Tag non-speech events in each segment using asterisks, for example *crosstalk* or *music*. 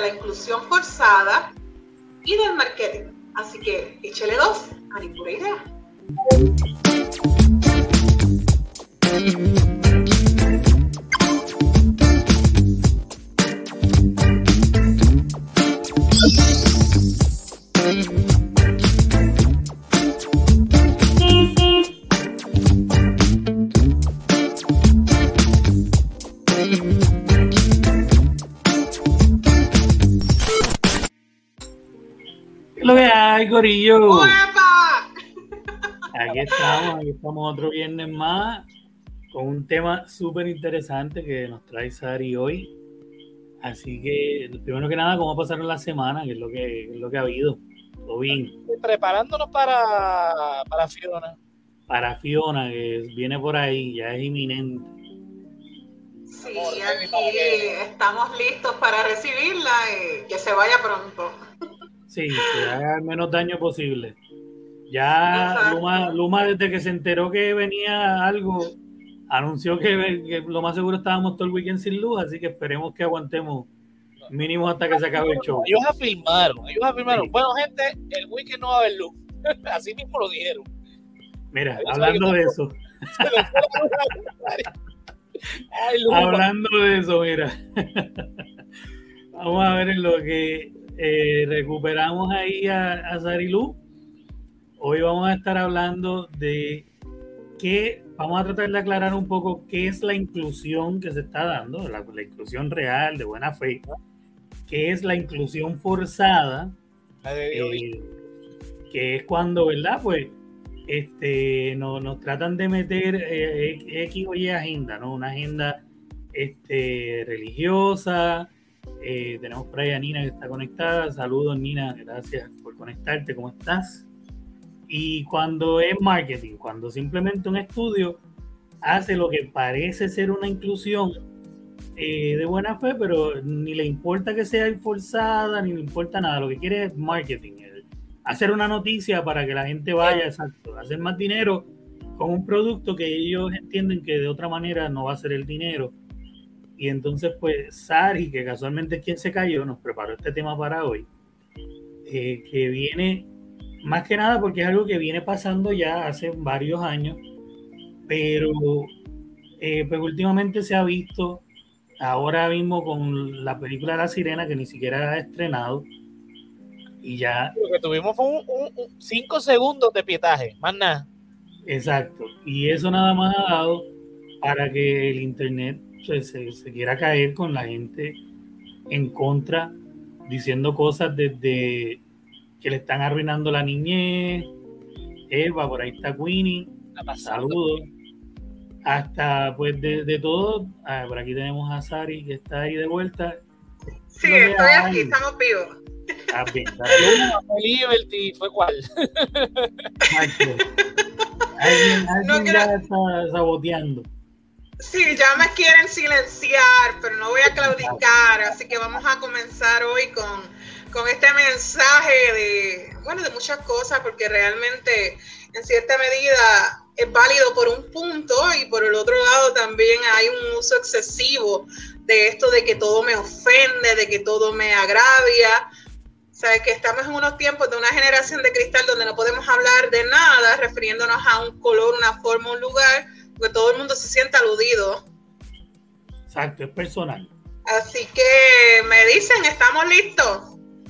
la inclusión forzada y del marketing. Así que échele dos a pura idea. Corillo? ¡Uepa! Aquí estamos, aquí estamos otro viernes más con un tema súper interesante que nos trae Sari hoy. Así que, primero que nada, ¿cómo pasaron la semana? ¿Qué es lo que, es lo que ha habido? ¿Todo bien? Preparándonos para, para Fiona. Para Fiona, que viene por ahí, ya es inminente. Sí, aquí estamos listos para recibirla y que se vaya pronto. Sí, que haga el menos daño posible. Ya. Luma, Luma, desde que se enteró que venía algo, anunció que, que lo más seguro estábamos todo el weekend sin luz, así que esperemos que aguantemos mínimo hasta que se acabe el show. Ellos afirmaron, ellos afirmaron. Sí. Bueno, gente, el weekend no va a haber luz. *laughs* Así mismo lo dijeron. Mira, hablando de eso, *laughs* Ay, Luma. hablando de eso, mira, *laughs* vamos a ver en lo que eh, recuperamos ahí a, a Sarilú. Hoy vamos a estar hablando de qué, vamos a tratar de aclarar un poco qué es la inclusión que se está dando, la, la inclusión real, de buena fe, qué es la inclusión forzada, eh, que es cuando, ¿verdad? Pues este, no- nos tratan de meter eh, X o Y agenda, ¿no? Una agenda este, religiosa. Eh, tenemos por ahí a Nina que está conectada. Saludos, Nina, gracias por conectarte. ¿Cómo estás? Y cuando es marketing, cuando simplemente un estudio hace lo que parece ser una inclusión eh, de buena fe, pero ni le importa que sea forzada, ni le importa nada. Lo que quiere es marketing, hacer una noticia para que la gente vaya, exacto, hacer más dinero con un producto que ellos entienden que de otra manera no va a ser el dinero. Y entonces, pues, Sari, que casualmente es quien se cayó, nos preparó este tema para hoy, eh, que viene más que nada porque es algo que viene pasando ya hace varios años, pero eh, pues últimamente se ha visto ahora mismo con la película La Sirena, que ni siquiera ha estrenado, y ya Lo que tuvimos fue un, un- un- cinco segundos de pietaje, más nada. Exacto. Y eso nada más ha dado para que el Internet pues, se, se quiera caer con la gente en contra, diciendo cosas desde que le están arruinando la niñez. Eva, por ahí está pasando. saludos. Hasta pues de, de todo, ah, por aquí tenemos a Sari que está ahí de vuelta. Sí, estoy aquí, estamos vivos. Ah, bien, *laughs* Liberty, fue cuál. Alguien, alguien No ya está saboteando. Sí, ya me quieren silenciar, pero no voy a claudicar, así que vamos a comenzar hoy con, con este mensaje de, bueno, de muchas cosas, porque realmente en cierta medida es válido por un punto y por el otro lado también hay un uso excesivo de esto de que todo me ofende, de que todo me agravia. O sea, que estamos en unos tiempos de una generación de cristal donde no podemos hablar de nada refiriéndonos a un color, una forma, un lugar, porque todo el mundo se siente aludido. Exacto, es personal. Así que me dicen, ¿estamos listos?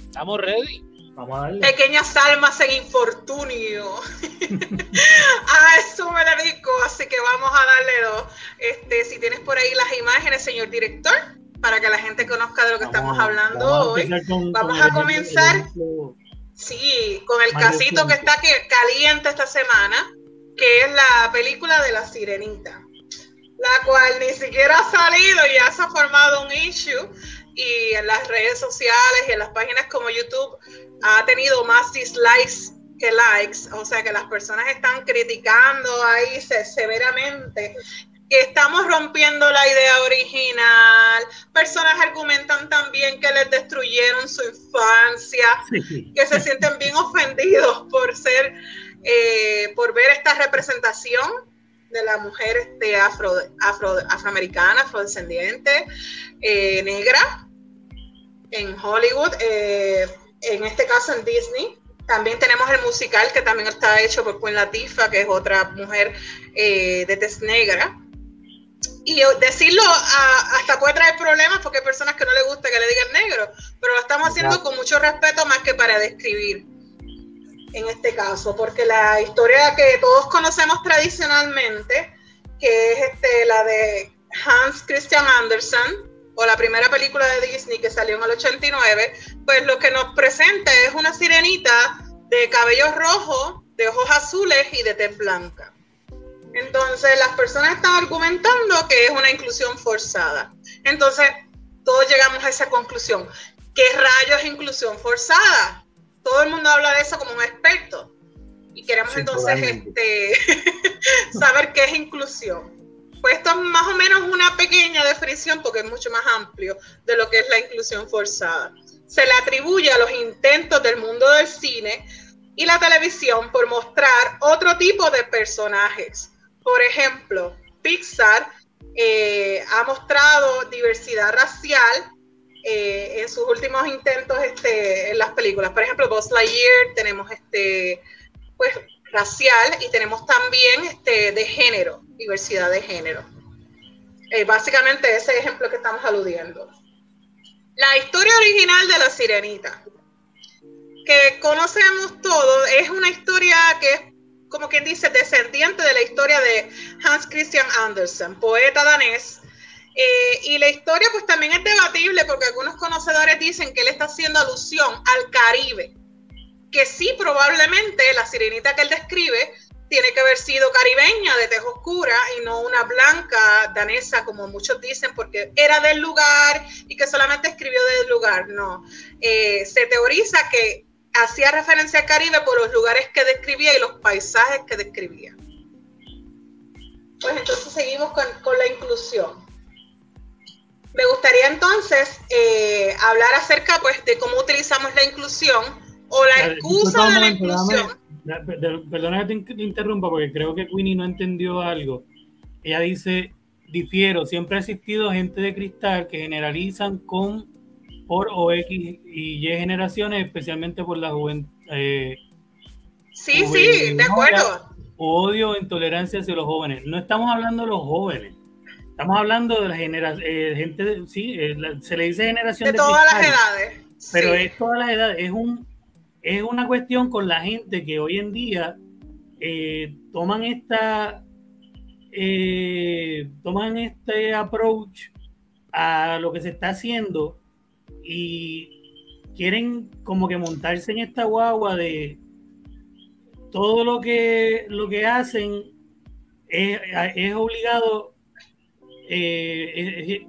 Estamos ready. Vamos a darle. Pequeñas almas en infortunio. a eso me dedico, así que vamos a darle dos. Este, si tienes por ahí las imágenes, señor director, para que la gente conozca de lo que estamos hablando vamos hoy. con- Vamos con a comenzar. ejemplo- Sí, con el Mario casito que está que, caliente esta semana, que es la película de la sirenita, la cual ni siquiera ha salido y ya se ha formado un issue y en las redes sociales y en las páginas como YouTube ha tenido más dislikes que likes, o sea que las personas están criticando ahí se- severamente que estamos rompiendo la idea original, personas argumentan también que les destruyeron su infancia, Sí, que se sienten bien ofendidos por ser representación de la mujer este, afro, afro, afroamericana, afrodescendiente, eh, negra en Hollywood, eh, en este caso en Disney. También tenemos el musical que también está hecho por Queen Latifah, que es otra mujer eh, de tez negra. Y decirlo hasta puede traer problemas porque hay personas que no les gusta que le digan negro, pero lo estamos haciendo con mucho respeto más que para describir en este caso, porque la historia que todos conocemos tradicionalmente, que es este, la de Hans Christian Andersen, o la primera película de Disney que salió en el 89, pues lo que nos presenta es una sirenita de cabello rojo, de ojos azules y de tez blanca. Entonces las personas están argumentando que es una inclusión forzada. Entonces todos llegamos a esa conclusión. ¿Qué rayos es inclusión forzada? Todo el mundo habla de eso como un experto. Y queremos entonces este, *laughs* saber qué es inclusión. Pues esto es más o menos una pequeña definición porque es mucho más amplio de lo que es la inclusión forzada. Se le atribuye a los intentos del mundo del cine y la televisión por mostrar otro tipo de personajes. Por ejemplo, Pixar eh, ha mostrado diversidad racial eh, en sus últimos intentos este, en las películas. Por ejemplo, Buzz Lightyear tenemos este, pues, racial y tenemos también este, de género, diversidad de género. Eh, básicamente ese ejemplo que estamos aludiendo. La historia original de la sirenita, que conocemos todos, es una historia que es, como quien dice, descendiente de la historia de Hans Christian Andersen, poeta danés. Y la historia pues también es debatible porque algunos conocedores dicen que él está haciendo alusión al Caribe, que sí, probablemente la sirenita que él describe tiene que haber sido caribeña, de tez oscura, y no una blanca danesa, como muchos dicen, porque era del lugar y que solamente escribió del lugar. No, eh, se teoriza que hacía referencia al Caribe por los lugares que describía y los paisajes que describía. Pues entonces seguimos con, la inclusión. Me gustaría entonces eh, hablar acerca pues, de cómo utilizamos la inclusión o la excusa de la inclusión. perdona que te interrumpa porque creo que Queenie no entendió algo. Ella dice, difiero, siempre ha existido gente de cristal que generalizan con por o X y Y generaciones, especialmente por la juventud. Eh, sí, sí, de acuerdo. Odio, intolerancia hacia los jóvenes. No estamos hablando de los jóvenes. Estamos hablando de la generación, eh, gente, sí, eh, se le dice generación de, de todas las edades. Pero es todas las edades, es un es una cuestión con la gente que hoy en día eh, toman esta eh, toman este approach a lo que se está haciendo y quieren como que montarse en esta guagua de todo lo que lo que hacen es, obligado eh,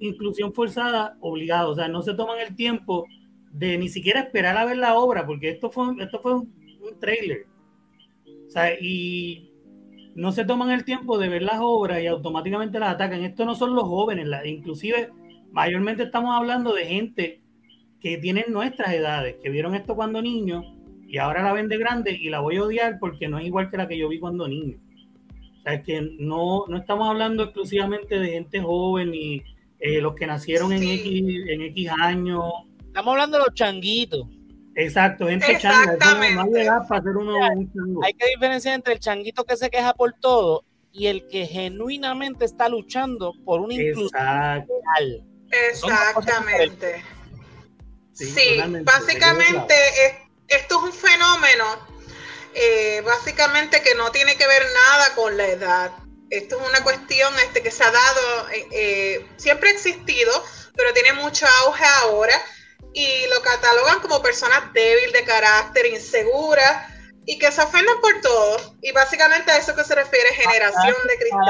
inclusión forzada obligado o sea no se toman el tiempo de ni siquiera esperar a ver la obra, porque esto fue, esto fue un, trailer. O sea, y no se toman el tiempo de ver las obras y automáticamente las atacan. Esto no son los jóvenes, inclusive mayormente estamos hablando de gente que tienen nuestras edades, que vieron esto cuando niños y ahora la ven de grande y la voy a odiar porque no es igual que la que yo vi cuando niño. O sea, es que no, no estamos hablando exclusivamente de gente joven y eh, los que nacieron en, X, en X años Estamos hablando de los changuitos. Exacto, gente changa. No hay para hacer uno, un chango. Hay que diferenciar entre el changuito que se queja por todo y el que genuinamente está luchando por una inclusión real. Exactamente. Sí, básicamente esto es un fenómeno, eh, básicamente que no tiene que ver nada con la edad. Esto es una cuestión este, que se ha dado, eh, eh, siempre ha existido, pero tiene mucho auge ahora y lo catalogan como personas débiles de carácter, inseguras y que se ofenden por todo. Y básicamente a eso que se refiere generación de cristal.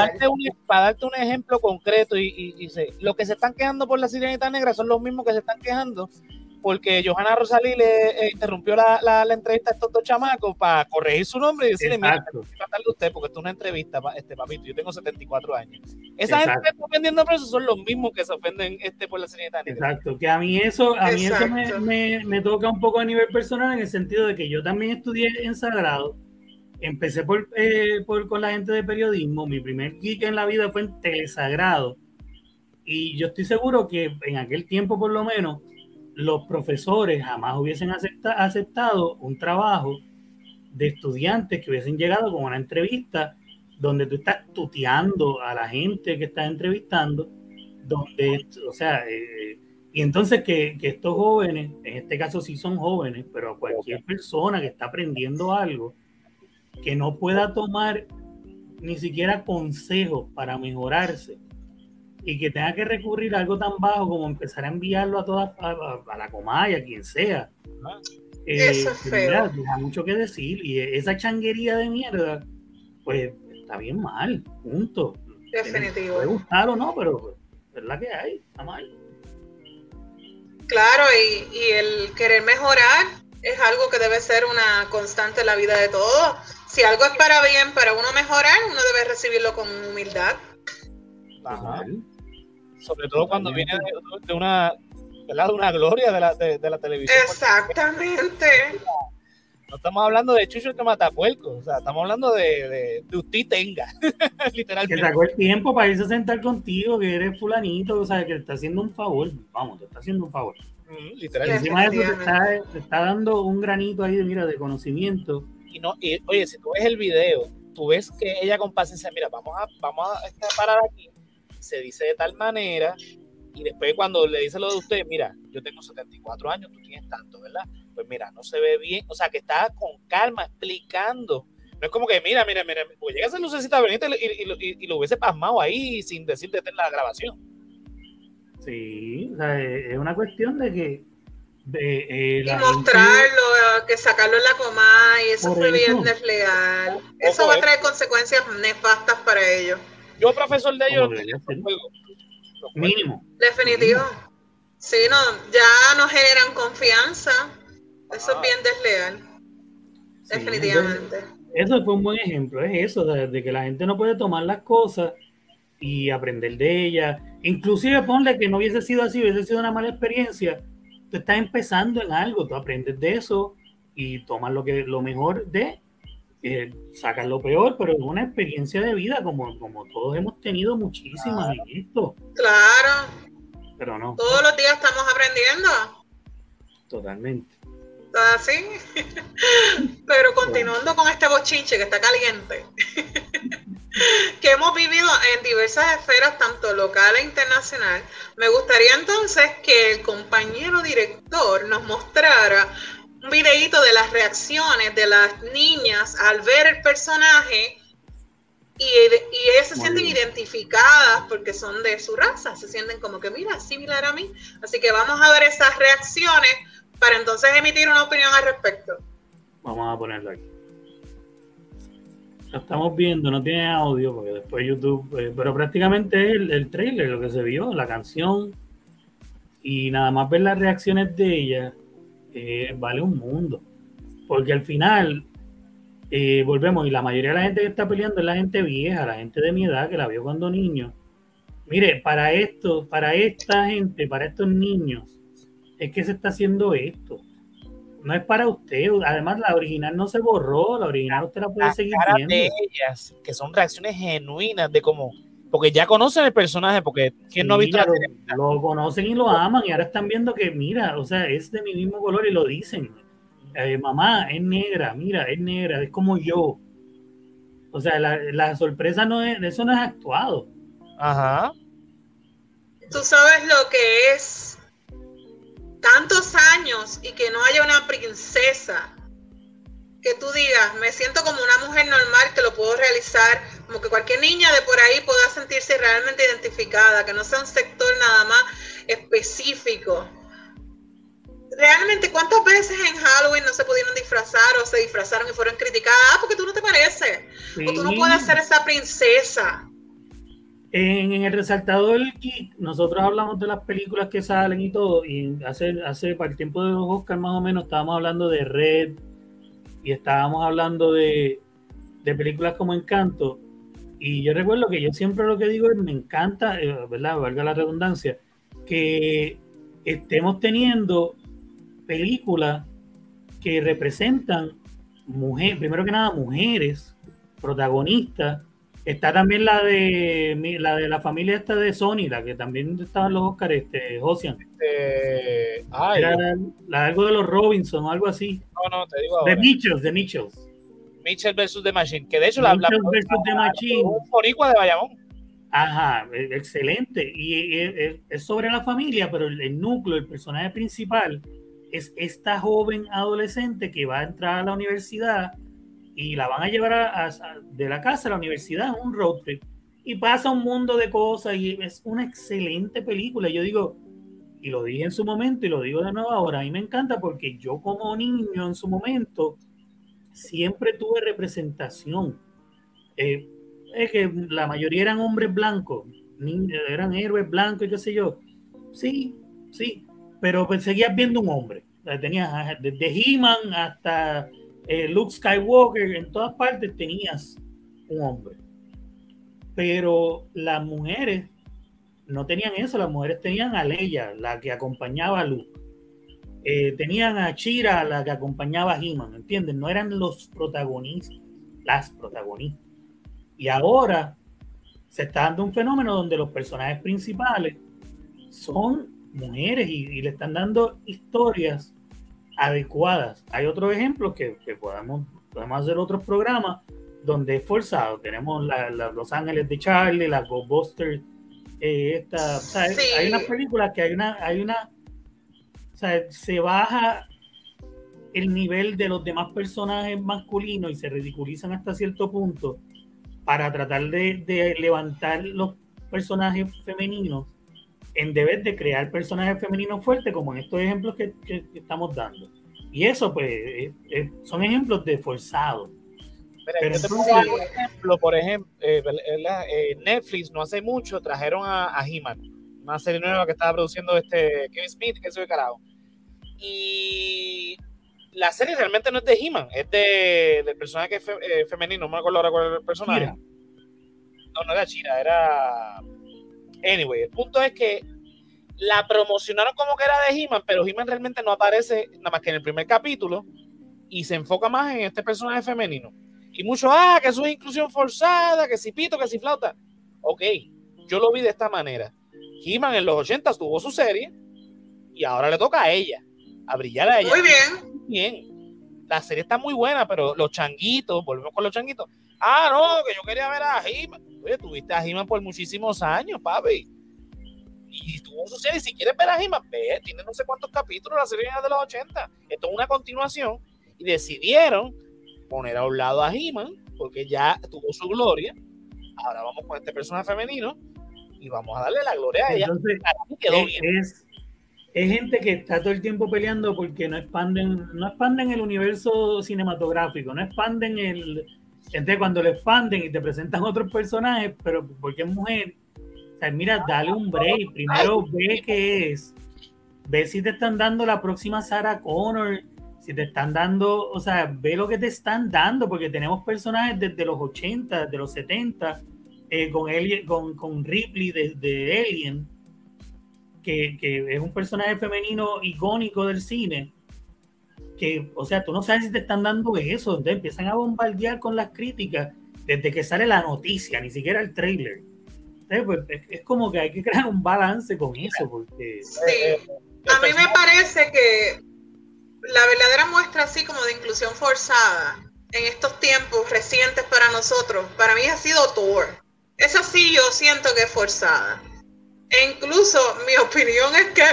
Para darte, un, ejemplo concreto, y, y, y, lo que se están quejando por la sirenita negra son los mismos que se están quejando porque Johanna Rosalí le eh, interrumpió la, la, entrevista a estos dos chamacos para corregir su nombre y decirle, mira, matarle usted porque esto es una entrevista, este papito, yo tengo 74 años. Esa gente que está ofendiendo por eso son los mismos que se ofenden este por la serenidad Exacto, que a mí eso, a mí eso me, me, me, toca un poco a nivel personal en el sentido de que yo también estudié en Sagrado empecé por, eh, por, con la gente de periodismo. Mi primer geek en la vida fue en Telesagrado. Y yo estoy seguro que en aquel tiempo, por lo menos, los profesores jamás hubiesen aceptado un trabajo de estudiantes que hubiesen llegado con una entrevista donde tú estás tuteando a la gente que estás entrevistando, donde, o sea, eh, y entonces que, que, estos jóvenes, en este caso sí son jóvenes, pero cualquier persona que está aprendiendo algo, que no pueda tomar ni siquiera consejos para mejorarse y que tenga que recurrir a algo tan bajo como empezar a enviarlo a todas, a, la comaya, a quien sea. Eh, Eso es feo. mucho que decir y esa changuería de mierda, pues está bien mal, punto. Definitivo. Puede gustar o no, pero es la que hay, está mal. Claro, y, y el querer mejorar es algo que debe ser una constante en la vida de todos. Si algo es para bien, para uno mejorar, uno debe recibirlo con humildad. Ajá. Sobre todo cuando viene de, una, de una gloria de la, de, la televisión. Exactamente. No estamos hablando de Chucho que mata puerco, o sea, estamos hablando de, de, usted tenga, *laughs* literalmente. Que sacó el tiempo para irse a sentar contigo, que eres fulanito, o sea, que te está haciendo un favor, vamos, te está haciendo un favor. Mm, literalmente. Encima de eso te está, te está, dando un granito ahí de, mira, de conocimiento. Y no, y, oye, si tú ves el video, tú ves que ella con paciencia, mira, vamos a, vamos a este, parar aquí, se dice de tal manera, y después cuando le dice lo de usted, mira, yo tengo 74 años, tú tienes tanto, ¿verdad? Pues mira, no se ve bien, o sea, que está con calma explicando. No es como que, mira, mira, mira, pues llega esa lucecita Benito y, y, lo hubiese pasmado ahí sin decirte en la grabación. Sí, o sea, es una cuestión de que eh, y mostrarlo, que sacarlo en la coma y eso fue bien desleal. Eso va a traer consecuencias nefastas para ellos. Yo, profesor de ellos, mínimo. Definitivo. Sí, no, ya no generan confianza. Eso es bien desleal. Definitivamente. Eso fue un buen ejemplo, es eso, de, que la gente no puede tomar las cosas y aprender de ellas. Inclusive ponle que no hubiese sido así, hubiese sido una mala experiencia. Tú estás empezando en algo, tú aprendes de eso y tomas lo que lo mejor de eh, sacan lo peor, pero es una experiencia de vida como, como todos hemos tenido muchísimas claro. en esto. Claro. Pero no. Todos los días estamos aprendiendo. Totalmente. Así. *laughs* pero continuando con este bochinche que está caliente. *laughs* que hemos vivido en diversas esferas, tanto local e internacional, me gustaría entonces que el compañero director nos mostrara un videíto de las reacciones de las niñas al ver el personaje y, y ellas se sienten identificadas porque son de su raza, se sienten como que, mira, similar a mí. Así que vamos a ver esas reacciones para entonces emitir una opinión al respecto. Vamos a ponerlo aquí. Lo estamos viendo, no tiene audio porque después YouTube, eh, pero prácticamente es el, el trailer, lo que se vio, la canción y nada más ver las reacciones de ella eh, vale un mundo. Porque al final, eh, volvemos, y la mayoría de la gente que está peleando es la gente vieja, la gente de mi edad que la vio cuando niño. Mire, para esto, para esta gente, para estos niños, es que se está haciendo esto. No es para usted. Además, la original no se borró, la original usted la puede seguir viendo. De ellas, que son reacciones genuinas de como porque ya conocen el personaje, porque ¿quién no ha visto lo, conocen y lo aman, y ahora están viendo que, mira, o sea, es de mi mismo color y lo dicen. Eh, mamá, es negra, mira, es negra, es como yo. O sea, la, sorpresa no es, eso no es actuado. Ajá. Tú sabes lo que es tantos años y que no haya una princesa que tú digas, me siento como una mujer normal que lo puedo realizar, como que cualquier niña de por ahí pueda sentirse realmente identificada, que no sea un sector nada más específico. Realmente, ¿cuántas veces en Halloween no se pudieron disfrazar o se disfrazaron y fueron criticadas? Ah, porque tú no te pareces. O tú no puedes ser esa princesa. En, el resaltador geek, nosotros hablamos de las películas que salen y todo, y hace, hace para el tiempo de los Oscars más o menos estábamos hablando de Red, y estábamos hablando de, películas como Encanto, y yo recuerdo que yo siempre lo que digo es, me encanta, eh, ¿verdad? Valga la redundancia, que estemos teniendo películas que representan mujer, primero que nada, mujeres protagonistas. Está también la de la de la familia esta de Sony, la que también estaban los Oscars, este, Ocean. Este, Era la, algo de los Robinson o algo así. No, no, te digo De Mitchells, de Mitchells. Mitchell versus The Machine, que de hecho la, la, versus The Machine. Un boricua de Bayamón. Ajá, e, excelente. Y es sobre la familia, pero el núcleo, el personaje principal es esta joven adolescente que va a entrar a la universidad y la van a llevar a, de la casa a la universidad un road trip y pasa un mundo de cosas y es una excelente película. Yo digo, y lo dije en su momento y lo digo de nuevo ahora, a mí me encanta porque yo como niño en su momento siempre tuve representación. Eh, es que la mayoría eran hombres blancos, eran héroes blancos y qué sé yo. Sí, sí, pero pues seguías viendo un hombre. Tenías desde He-Man hasta eh, Luke Skywalker, en todas partes tenías un hombre. Pero las mujeres no tenían eso, las mujeres tenían a Leia, la que acompañaba a Luke. Eh, tenían a Chira, la que acompañaba a He-Man, ¿entienden? No eran los protagonistas, las protagonistas. Y ahora se está dando un fenómeno donde los personajes principales son mujeres y, le están dando historias adecuadas. Hay otros ejemplos que, podemos, podemos hacer otros programas donde es forzado. Tenemos Los Ángeles de Charlie, la Ghostbusters, eh, esta, hay unas películas que hay una, hay una, se baja el nivel de los demás personajes masculinos y se ridiculizan hasta cierto punto para tratar de, de levantar los personajes femeninos en deber de crear personajes femeninos fuertes, como en estos ejemplos que, estamos dando. Y eso, pues, eh, eh, son ejemplos de forzado. Pero ejemplo, por ejemplo, eh, Netflix no hace mucho trajeron a, a He-Man, una serie nueva que estaba produciendo este Kevin Smith, que soy carajo. Y la serie realmente no es de He-Man, es de, del personaje que femenino, no me acuerdo ahora cuál era el personaje. No, no era Chira, era Anyway, el punto es que la promocionaron como que era de He-Man, pero He-Man realmente no aparece nada más que en el primer capítulo y se enfoca más en este personaje femenino. Y muchos, ah, que eso es inclusión forzada, que si pito, que si flauta. Ok, yo lo vi de esta manera. He-Man en los 80 tuvo su serie y ahora le toca a ella, a brillar a ella. Muy bien. Bien. La serie está muy buena, pero los changuitos, volvemos con los changuitos. Ah, no, que yo quería ver a He-Man. Oye, tuviste a He-Man por muchísimos años, papi. Y tuvo su serie. Si quieres ver a He-Man, ve, tiene no sé cuántos capítulos la serie de los 80. Esto es una continuación. Y decidieron poner a un lado a He-Man, porque ya tuvo su gloria. Ahora vamos con este personaje femenino y vamos a darle la gloria a ella. Entonces, es, es, gente que está todo el tiempo peleando porque no expanden, no expanden el universo cinematográfico, no expanden el, entonces, cuando le expanden y te presentan otros personajes, pero porque es mujer, o sea, mira, dale un break. Primero ve qué es. Ve si te están dando la próxima Sarah Connor. Si te están dando, o sea, ve lo que te están dando, porque tenemos personajes desde los 80, de los 70, eh, con, Ripley de, de Alien, que es un personaje femenino icónico del cine que, o sea, tú no sabes si te están dando eso, entonces empiezan a bombardear con las críticas desde que sale la noticia, ni siquiera el trailer. Pues, es, como que hay que crear un balance con eso, porque... Sí, a mí me parece que la verdadera muestra así como de inclusión forzada en estos tiempos recientes para nosotros, para mí ha sido Thor. Eso sí yo siento que es forzada. E incluso mi *laughs* opinión es que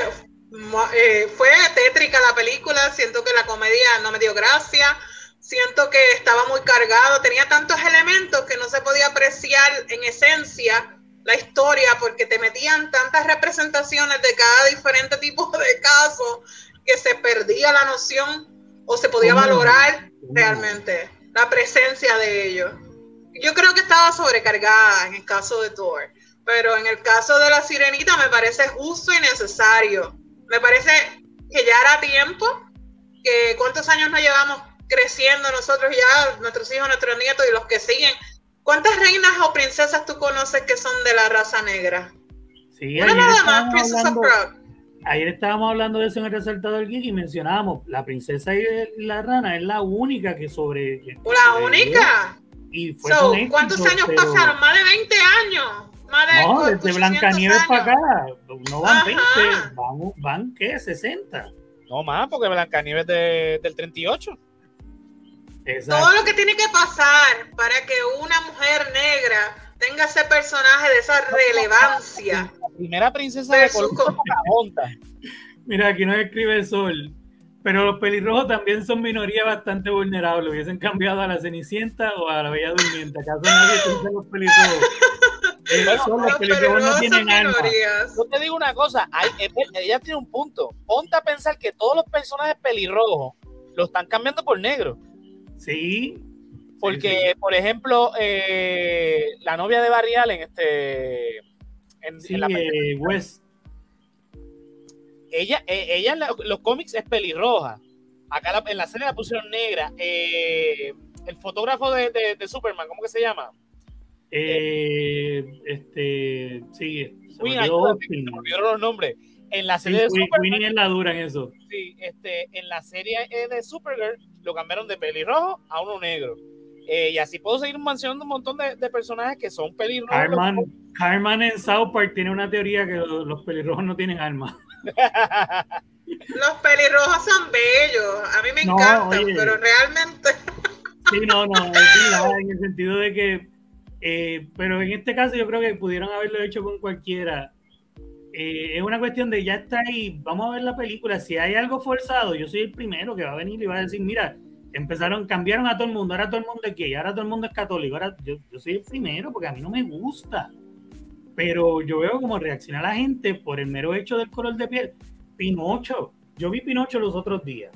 eh, fue tétrica la película, siento que la comedia no me dio gracia, siento que estaba muy cargado, tenía tantos elementos que no se podía apreciar en esencia la historia porque te metían tantas representaciones de cada diferente tipo de caso que se perdía la noción o se podía valorar realmente la presencia de ellos. Yo creo que estaba sobrecargada en el caso de Thor, pero en el caso de la sirenita me parece justo y necesario me parece que ya era tiempo, que cuántos años nos llevamos creciendo nosotros ya, nuestros hijos, nuestros nietos y los que siguen. ¿Cuántas reinas o princesas tú conoces que son de la raza negra? Sí, Una nada más, Princess of ayer estábamos hablando de eso en el resaltador geek y mencionábamos la princesa y la rana es la única que sobre. Que la única. Y fue So, éxito, ¿Cuántos años pero- pasaron? Más de 20 años. No, desde 800 Blancanieves para acá. No van Ajá. 20, van, van ¿qué? 60. No más, porque Blancanieves de, del 38. Exacto. Todo lo que tiene que pasar para que una mujer negra tenga ese personaje de esa relevancia. La primera princesa de Versus color con- Pocahontas. Mira, aquí nos escribe Sol. Pero los pelirrojos también son minoría bastante vulnerable. Hubiesen cambiado a la Cenicienta o a la Bella Durmiente. ¿Acaso nadie piensa en los pelirrojos? Ellos son los Los pelirrojos pelirrojos no son tienen alma. minorías. Yo te digo una cosa, hay- eh, ella tiene un punto. Ponte a pensar que todos los personajes pelirrojos lo están cambiando por negro. Sí. Porque, por ejemplo, eh, la novia de Barry Allen, este, en, Sí, en la- eh, West. ella, eh, ella en la- los cómics es pelirroja. Acá la- en la serie la pusieron negra. Eh, el fotógrafo de, de- de Superman, ¿cómo que se llama? Eh, este, sí, se Queen, me olvidó los nombres. En la Sí, serie de Queen- Superman, Queenie es la dura en eso. sí, este, en la serie de Supergirl lo cambiaron de pelirrojo a uno negro. Eh, y así puedo seguir mencionando un montón de, de personajes que son pelirrojos. Carman, Carman en South Park tiene una teoría que los, los pelirrojos no tienen alma. Los pelirrojos son bellos. A mí me No, encantan, oye. pero realmente. Sí, no, no, es en el sentido de que, eh, pero en este caso yo creo que pudieron haberlo hecho con cualquiera. Eh, es una cuestión de ya está ahí, vamos a ver la película. Si hay algo forzado, yo soy el primero que va a venir y va a decir, mira, empezaron, cambiaron a todo el mundo, ahora todo el mundo es gay, ahora todo el mundo es católico, ahora yo, yo soy el primero porque a mí no me gusta. Pero yo veo como reacciona la gente por el mero hecho del color de piel. Pinocho, yo vi Pinocho los otros días.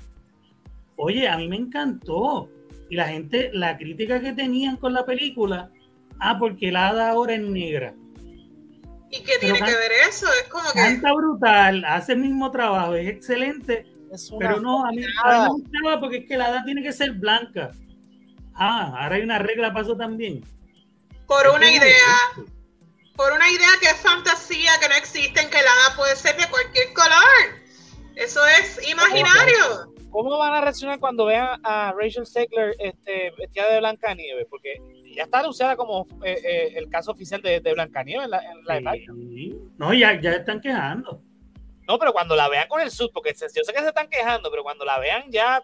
Oye, a mí me encantó. Y la gente, la crítica que tenían con la película, ah, porque la hada ahora es negra. ¿Y qué tiene que ver eso? Es como que. Canta brutal, hace el mismo trabajo, es excelente, Es una pero no, a mí, a mí me gustaba porque es que la hada tiene que ser blanca. Ah, ahora hay una regla para eso también. Por una idea. Por una idea que es fantasía, que no existe, en que la hada puede ser de cualquier color. Eso es imaginario. ¿Cómo van a reaccionar cuando vean a Rachel Zegler este, vestida de Blancanieves? Porque ya está anunciada como eh, eh, el caso oficial de, de Blancanieves en la, en action. Sí. No, ya, ya están quejando. No, pero cuando la vean con el suit, porque se- yo sé que se están quejando, pero cuando la vean ya,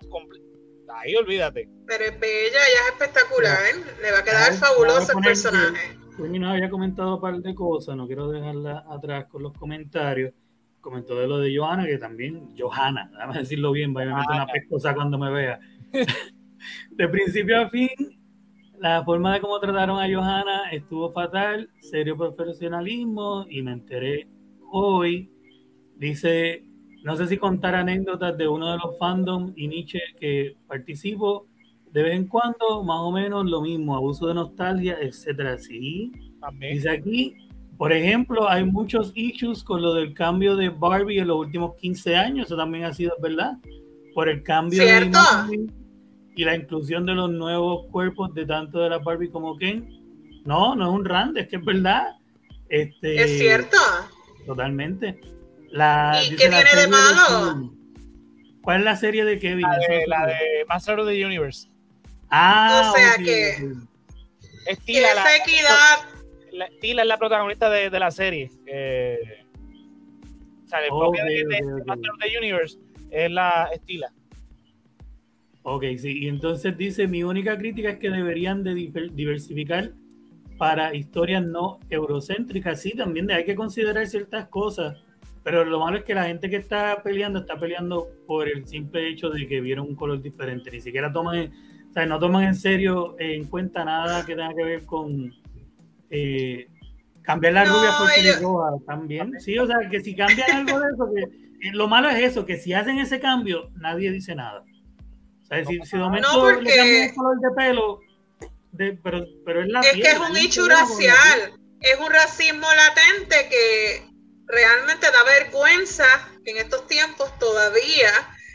ahí olvídate. Pero es bella, ella es espectacular. Le va a quedar Ay, fabuloso el personaje. Winnie nos había comentado un par de cosas, no quiero dejarla atrás con los comentarios. Comentó de lo de Johanna, que también, Johanna, déjame decirlo bien, vaya a meter una pescosa cuando me vea. *laughs* de principio a fin, la forma de cómo trataron a Johanna estuvo fatal, serio profesionalismo, y me enteré hoy. Dice, no sé si contar anécdotas de uno de los fandom y Nietzsche que participo de vez en cuando, más o menos lo mismo, abuso de nostalgia, etcétera. Sí, También. dice aquí, por ejemplo, hay muchos issues con lo del cambio de Barbie en los últimos 15 años, eso también ha sido verdad, por el cambio de imagen y la inclusión de los nuevos cuerpos de tanto de la Barbie como Ken. No, no es un rant, es que es verdad. Este, Es cierto. Totalmente. La, ¿Y qué la tiene de malo? ¿Cuál es la serie de Kevin? La de, no la de Master of the Universe. Ah, O sea que-. Es Tila, la, esa equidad. la- Tila es la protagonista de, de la serie. Eh, o sea, el Ok, propio de. Master of the Universe es la es Tila. Ok, sí. Y entonces dice, mi única crítica es que deberían de diver- diversificar para historias no eurocéntricas. Sí, también hay que considerar ciertas cosas, pero lo malo es que la gente que está peleando está peleando por el simple hecho de que vieron un color diferente. Ni siquiera toman, o sea, no toman en serio eh, en cuenta nada que tenga que ver con eh, cambiar la No, rubia por pelirroja también. Sí, o sea, que si cambian algo de eso, que eh, lo malo es eso, que si hacen ese cambio, nadie dice nada. Sea, si, si de momento No, porque- le el color de pelo, de- pero, pero es la Es piel, que es un hecho racial. Es un racismo latente que realmente da vergüenza que en estos tiempos todavía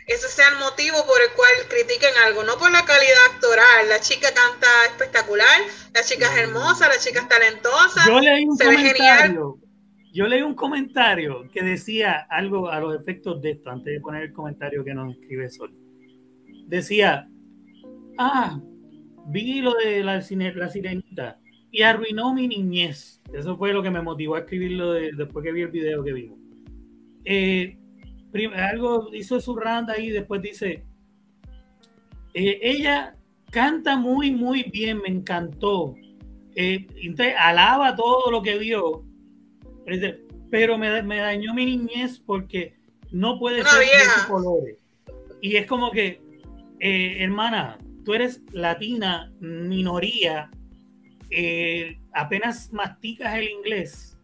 ese sea el motivo por el cual critiquen algo, no por la calidad actoral. La chica canta espectacular, la chica es hermosa, la chica es talentosa. Yo leí un se comentario. yo leí un comentario que decía algo a los efectos de esto, antes de poner el comentario que nos escribe Sol. Decía, ah, vi lo de la, la sirenita y arruinó mi niñez. Eso fue lo que me motivó a escribirlo después que vi el video que vimos. Eh, algo hizo su randa ahí, después dice, eh, ella canta muy, muy bien, me encantó. Eh, alaba todo lo que vio, pero me, me dañó mi niñez porque no puede ser de colores. Y es como que, eh, hermana, tú eres latina, minoría, eh, apenas masticas el inglés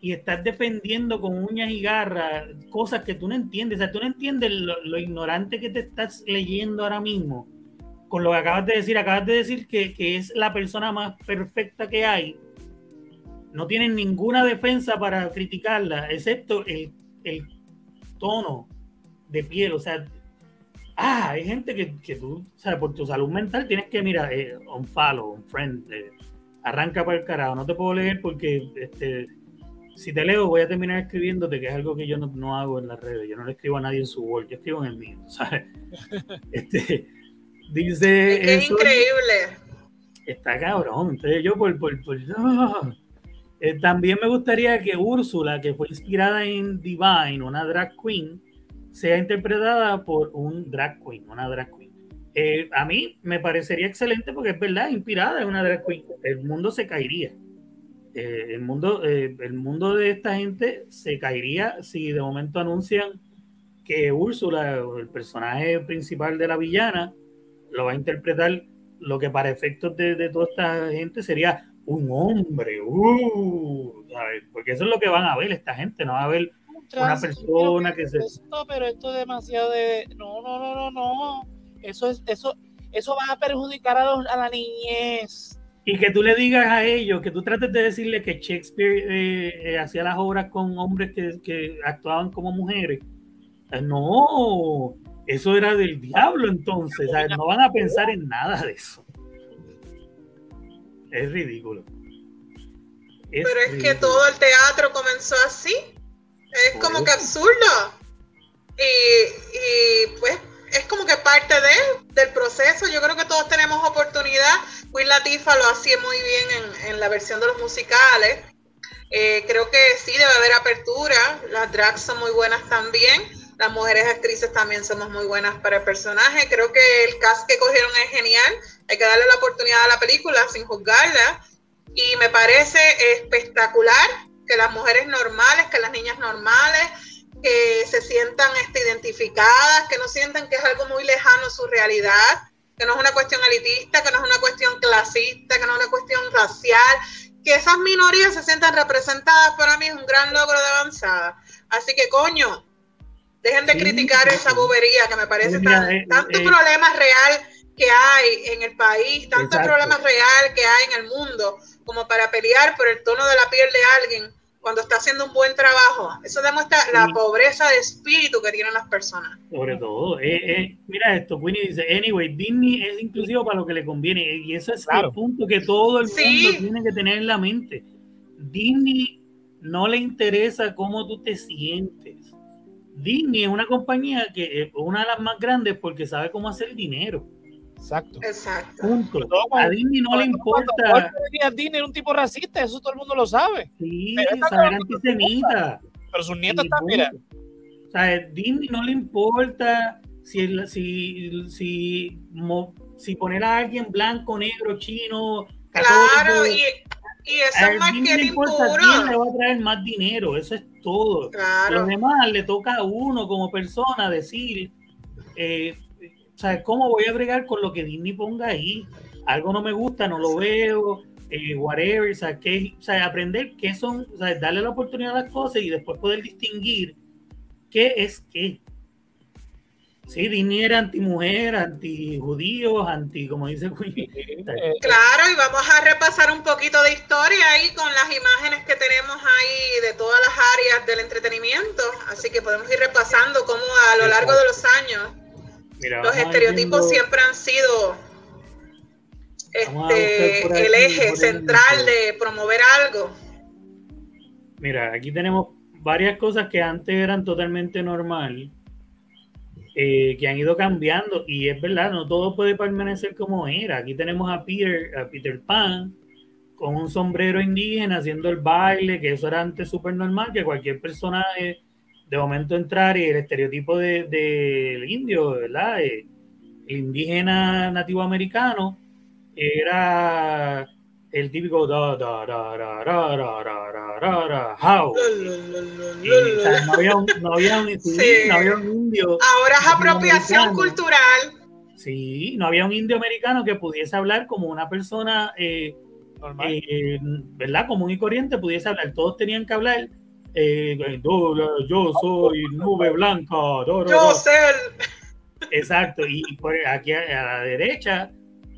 y estás defendiendo con uñas y garras cosas que tú no entiendes. O sea, tú no entiendes lo, ignorante que te estás leyendo ahora mismo. Con lo que acabas de decir, acabas de decir que, que es la persona más perfecta que hay no tienen ninguna defensa para criticarla, excepto el, tono de piel. O sea, ah, hay gente que, que tú, o sea, por tu salud mental tienes que, mira, eh, un follow, un friend, eh, arranca para el carajo. No te puedo leer porque este, si te leo voy a terminar escribiéndote, que es algo que yo no, hago en las redes. Yo no le escribo a nadie en su word, yo escribo en el mío, ¿sabes? *laughs* Este, dice... Es, increíble. Está cabrón. Entonces yo por... por, por eh, también me gustaría que Úrsula, que fue inspirada en Divine, una drag queen, sea interpretada por un drag queen, una drag queen. Eh, a mí me parecería excelente porque es verdad, inspirada en una drag queen. El mundo se caería. Eh, el, mundo, el mundo de esta gente se caería si de momento anuncian que Úrsula, el personaje principal de la villana, lo va a interpretar lo que para efectos de, de toda esta gente sería un hombre, uh, porque eso es lo que van a ver esta gente, no va a ver una persona que se... Esto, pero esto es demasiado de... No, no, no, no, no. Eso, es, eso, eso va a perjudicar a, a la niñez. Y que tú le digas a ellos, que tú trates de decirle que Shakespeare eh, eh, hacía las obras con hombres que, que actuaban como mujeres. Eh, no, eso era del diablo entonces. No van a pensar en nada de eso es ridículo. Pero es que todo el teatro comenzó así. Es como que absurdo. Y, pues es como que parte de, del proceso. Yo creo que todos tenemos oportunidad. Will Latifa lo hacía muy bien en, la versión de los musicales. Eh, creo que sí debe haber apertura. Las drags son muy buenas también. Las mujeres actrices también somos muy buenas para el personaje. Creo que el cast que cogieron es genial. Hay que darle la oportunidad a la película sin juzgarla. Y me parece espectacular que las mujeres normales, que las niñas normales, que se sientan este, identificadas, que no sientan que es algo muy lejano su realidad, que no es una cuestión elitista, que no es una cuestión clasista, que no es una cuestión racial, que esas minorías se sientan representadas para mí es un gran logro de avanzada. Así que coño, Dejen de criticar esa bobería que me parece tan, eh, tanto eh, problema real que hay en el país, tanto problema real que hay en el mundo, como para pelear por el tono de la piel de alguien cuando está haciendo un buen trabajo. Eso demuestra la pobreza de espíritu que tienen las personas. Sobre todo. Eh, mira esto, Winnie dice, anyway, Disney es inclusivo para lo que le conviene. Y ese es el punto que todo el mundo tiene que tener en la mente. Disney no le interesa cómo tú te sientes. Disney es una compañía que es una de las más grandes porque sabe cómo hacer dinero. Exacto. Exacto. Punto. A Disney no le importa. Disney era un tipo racista, eso todo el mundo lo sabe. Sí, sabe antisemita. Pero sus nietos también. O sea, Disney no le importa si, si, si, si poner a alguien blanco, negro, chino, Claro, y, y eso es marketing puro. le va a traer más dinero, eso es todo. Claro. Lo demás le toca a uno como persona decir, eh, ¿sabes cómo voy a bregar con lo que Disney ponga ahí? Algo no me gusta, no lo veo, eh, whatever, o sea, que, o sea, aprender qué son, o sea, darle la oportunidad a las cosas y después poder distinguir qué es qué. Sí, Disney era anti-mujer, anti-judíos, anti, como dice Claro, y vamos a repasar un poquito de historia ahí con las imágenes que tenemos ahí de todas las áreas del entretenimiento. Así que podemos ir repasando cómo a lo largo de los años los estereotipos siempre han sido este, el eje central de promover algo. Mira, aquí tenemos varias cosas que antes eran totalmente normal, eh, que han ido cambiando y es verdad, no todo puede permanecer como era. Aquí tenemos a Peter, a Peter Pan con un sombrero indígena haciendo el baile, que eso era antes súper normal, que cualquier persona de momento entrar y el estereotipo del de, indio, ¿verdad? Eh, el indígena nativo americano era el típico da, da, da, da, da, da, da, da, da, how. no, había un, no, había un, no había un indio. Ahora es apropiación cultural. Sí, no había un indio americano que pudiese hablar como una persona, eh, eh, ¿verdad? Común y corriente pudiese hablar. Todos tenían que hablar. Eh, yo soy nube blanca. Yo sé. Exacto. Y por aquí a, la derecha,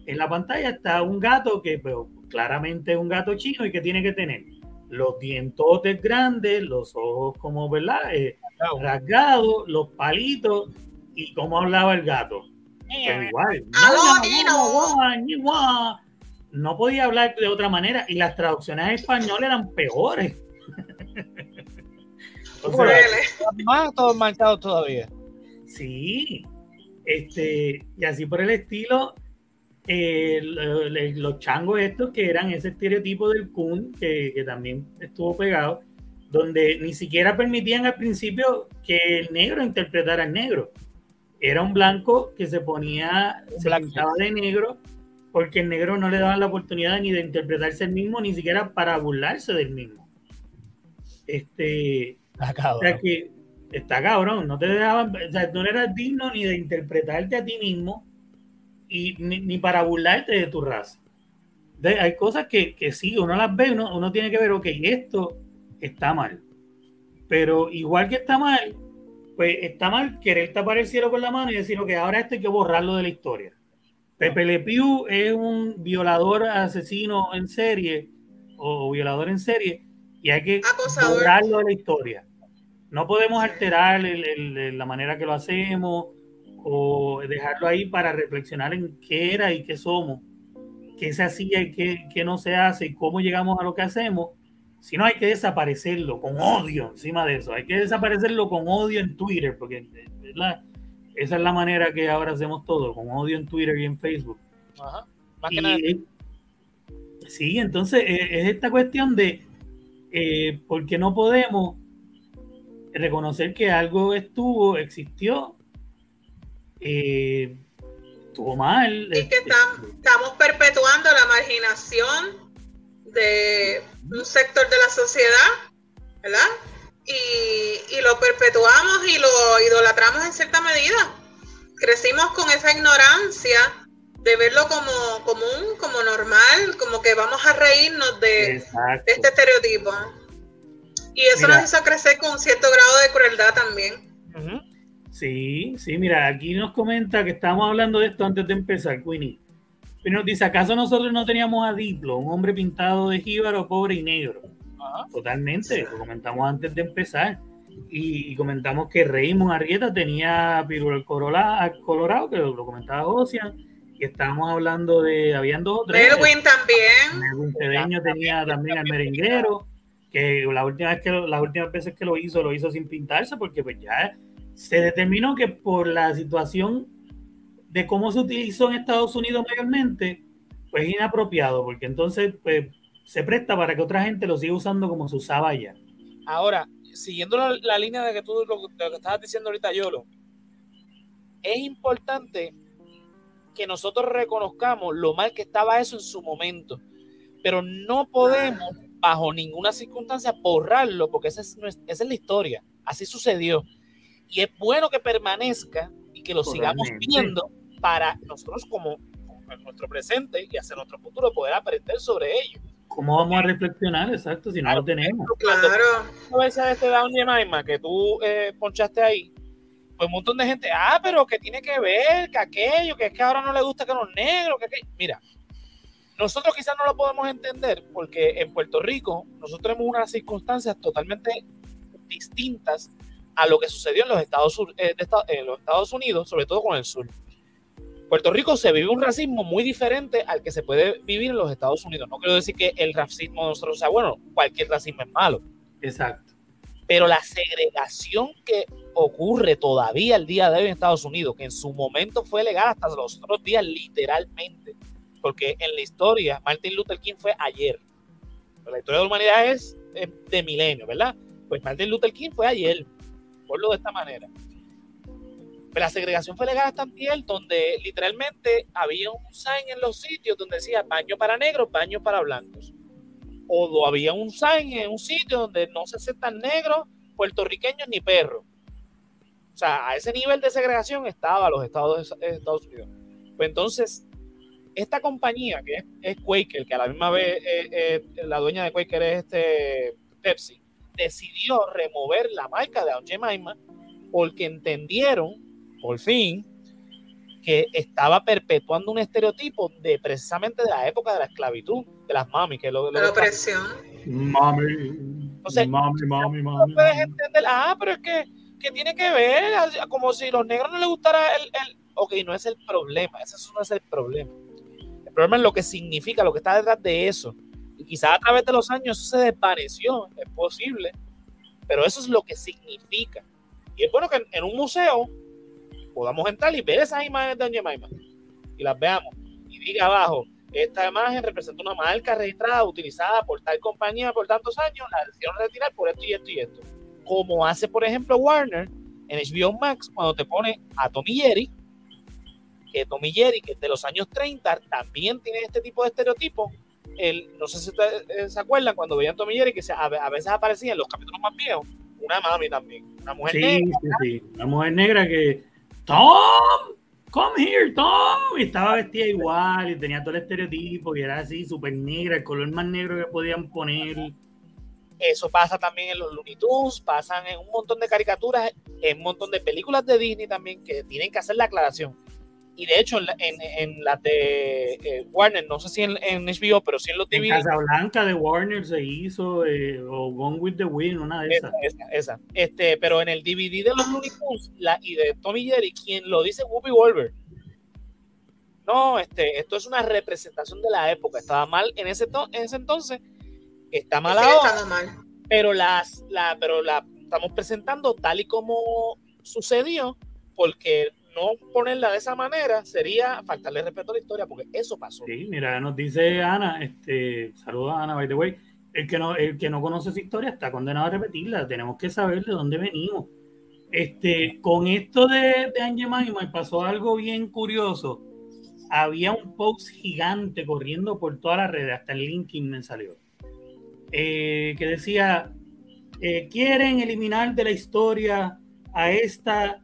en la pantalla, está un gato que pues, claramente es un gato chino y que tiene que tener los dientotes grandes, los ojos como, ¿verdad? Eh, rasgados, los palitos y cómo hablaba el gato. Pues igual. No podía hablar de otra manera y las traducciones a español eran peores. *laughs* más todos manchados todavía. Sí, este, y así por el estilo, eh, los changos estos que eran ese estereotipo del Kun, que, también estuvo pegado, donde ni siquiera permitían al principio que el negro interpretara al negro. Era un blanco que se ponía, se pintaba de negro, porque el negro no le daban la oportunidad ni de interpretarse el mismo, ni siquiera para burlarse del mismo. Este, o sea que está cabrón, no te dejaban, o sea, no eras digno ni de interpretarte a ti mismo, y ni, para burlarte de tu raza. hay cosas que, que sí, uno las ve, uno, uno tiene que ver, ok, esto está mal. Pero igual que está mal, pues está mal querer tapar el cielo con la mano y decir, ok, ahora esto hay que borrarlo de la historia. Pepe Le Pew es un violador asesino en serie o violador en serie y hay que borrarlo de la historia. No podemos alterar la manera que lo hacemos o dejarlo ahí para reflexionar en qué era y qué somos, qué se hacía y qué, no se hace y cómo llegamos a lo que hacemos, si no hay que desaparecerlo con odio encima de eso, hay que desaparecerlo con odio en Twitter, porque esa es la manera que ahora hacemos todo, con odio en Twitter y en Facebook. Ajá. Sí, entonces eh, es esta cuestión de eh, por qué no podemos reconocer que algo estuvo, existió eh, estuvo mal. Y que estamos perpetuando la marginación de un sector de la sociedad, ¿verdad? Y, lo perpetuamos y lo idolatramos en cierta medida. Crecimos con esa ignorancia de verlo como común, como normal, como que vamos a reírnos de, este estereotipo. Y eso nos hizo crecer con un cierto grado de crueldad también. Sí, sí, mira, aquí nos comenta que estábamos hablando de esto antes de empezar, Queenie. Pero nos dice, ¿acaso nosotros no teníamos a Diplo, un hombre pintado de jíbaro, pobre y negro? Totalmente, lo comentamos antes de empezar. Y, comentamos que Raymond Arrieta tenía pirul colorado, que lo, comentaba Ocean, y estábamos hablando de, habían dos o tres. Melwin también. Melwin Cedeño tenía también al merenguero, que la última vez que las últimas veces que lo hizo, lo hizo sin pintarse, porque pues ya se determinó que por la situación de cómo se utilizó en Estados Unidos mayormente, pues es inapropiado, porque entonces pues, se presta para que otra gente lo siga usando como se usaba allá. Ahora, siguiendo la, línea de que tú lo, que estabas diciendo ahorita, Yolo, es importante que nosotros reconozcamos lo mal que estaba eso en su momento, pero no podemos bajo ninguna circunstancia borrarlo, porque esa es, esa es la historia, así sucedió y es bueno que permanezca y que lo sigamos viendo para nosotros como, en nuestro presente y hacia nuestro futuro poder aprender sobre ello. ¿Cómo vamos a reflexionar? Exacto, si no lo tenemos. Claro. de este Down que tú eh, ponchaste ahí, pues un montón de gente, ah, pero que tiene que ver, que aquello, que es que ahora no le gusta que los negros, que Mira, nosotros quizás no lo podemos entender porque en Puerto Rico nosotros tenemos unas circunstancias totalmente distintas a lo que sucedió en los Estados, eh, en los Estados Unidos, sobre todo con el sur. Puerto Rico se vive un racismo muy diferente al que se puede vivir en los Estados Unidos. No quiero decir que el racismo de nosotros sea bueno, cualquier racismo es malo. Exacto. Pero la segregación que ocurre todavía el día de hoy en Estados Unidos, que en su momento fue legal hasta los otros días, literalmente, porque en la historia Martin Luther King fue ayer. la historia de la humanidad es de milenio, ¿verdad? Pues Martin Luther King fue ayer, por lo de esta manera. Pero la segregación fue legal hasta antier, donde literalmente había un sign en los sitios donde decía baño para negros, baño para blancos. O había un sign en un sitio donde no se aceptan negros, puertorriqueños ni perros. O sea, a ese nivel de segregación estaba los Estados, Estados Unidos. Pues entonces, esta compañía, que es, Quaker, que a la misma vez eh, eh, la dueña de Quaker es este Pepsi, decidió remover la marca de Aunt Jemima porque entendieron, por fin, que estaba perpetuando un estereotipo de precisamente de la época de la esclavitud, de las mami, que lo, la opresión. Mami. Entonces, mami, mami, mami. No puedes entender, ah, pero es que, que tiene que ver, como si a los negros no les gustara el, el. Ok, no es el problema, ese no es el problema problema es lo que significa, lo que está detrás de eso. Y quizás a través de los años eso se desvaneció, es posible, pero eso es lo que significa. Y es bueno que en, un museo podamos entrar y ver esas imágenes de Doña Maima y las veamos. Y diga abajo, esta imagen representa una marca registrada utilizada por tal compañía por tantos años, la decidieron retirar por esto y esto y esto. Como hace, por ejemplo, Warner en HBO Max cuando te pone a Tommy Jerry que Tommy Jerry, que es de los años 30, también tiene este tipo de estereotipos. El, no sé si ustedes eh, se acuerdan cuando veían Tommy Jerry, que a, veces aparecía en los capítulos más viejos, una mami también, una mujer negra. Sí, sí, una mujer negra que, Tom, come here, Tom, y estaba vestida igual, y tenía todo el estereotipo, y era así, súper negra, el color más negro que podían poner. Eso pasa también en los Looney Tunes, pasan en un montón de caricaturas, en un montón de películas de Disney también que tienen que hacer la aclaración y de hecho en, en, las de eh, Warner, no sé si en, en, HBO, pero sí en los TV. Blanca de Warner se hizo, eh, o Gone with the Wind, una de esas. Esa, esa, Este, pero en el DVD de los Looney Tunes la, y de Tommy Jerry, quien lo dice Whoopi Wolver. No, este, esto es una representación de la época. Estaba mal en ese, en ese entonces, está mal ahora. Mal. Pero, las, la, pero la estamos presentando tal y como sucedió, porque no ponerla de esa manera sería faltarle respeto a la historia, porque eso pasó. Sí, mira, nos dice Ana, este, saluda a Ana, by the way, el que no, el que no conoce esa historia está condenado a repetirla, tenemos que saber de dónde venimos. Este, con esto de, de me pasó algo bien curioso. Había un post gigante corriendo por todas las redes, hasta el LinkedIn me salió, eh, que decía, eh, quieren eliminar de la historia a esta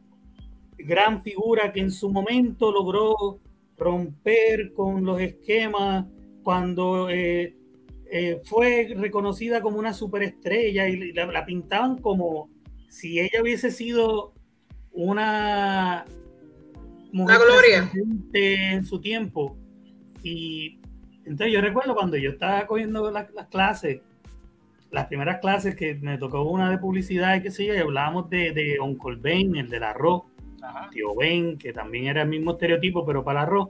gran figura que en su momento logró romper con los esquemas cuando eh, eh, fue reconocida como una superestrella y la, pintaban como si ella hubiese sido una mujer gloria en su tiempo. Y entonces yo recuerdo cuando yo estaba cogiendo las, clases, las primeras clases que me tocó una de publicidad y qué sé yo, y hablábamos de, de Uncle Ben, el del arroz tío Ben, que también era el mismo estereotipo, pero para arroz.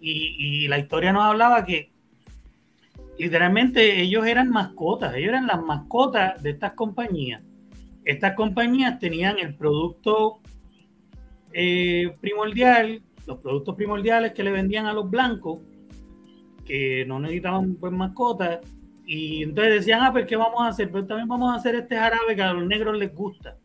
Y, la historia nos hablaba que literalmente ellos eran mascotas, ellos eran las mascotas de estas compañías. Estas compañías tenían el producto eh, primordial, los productos primordiales que le vendían a los blancos, que no necesitaban pues mascotas, y entonces decían, ah, pues ¿qué vamos a hacer? Pues también vamos a hacer este jarabe que a los negros les gusta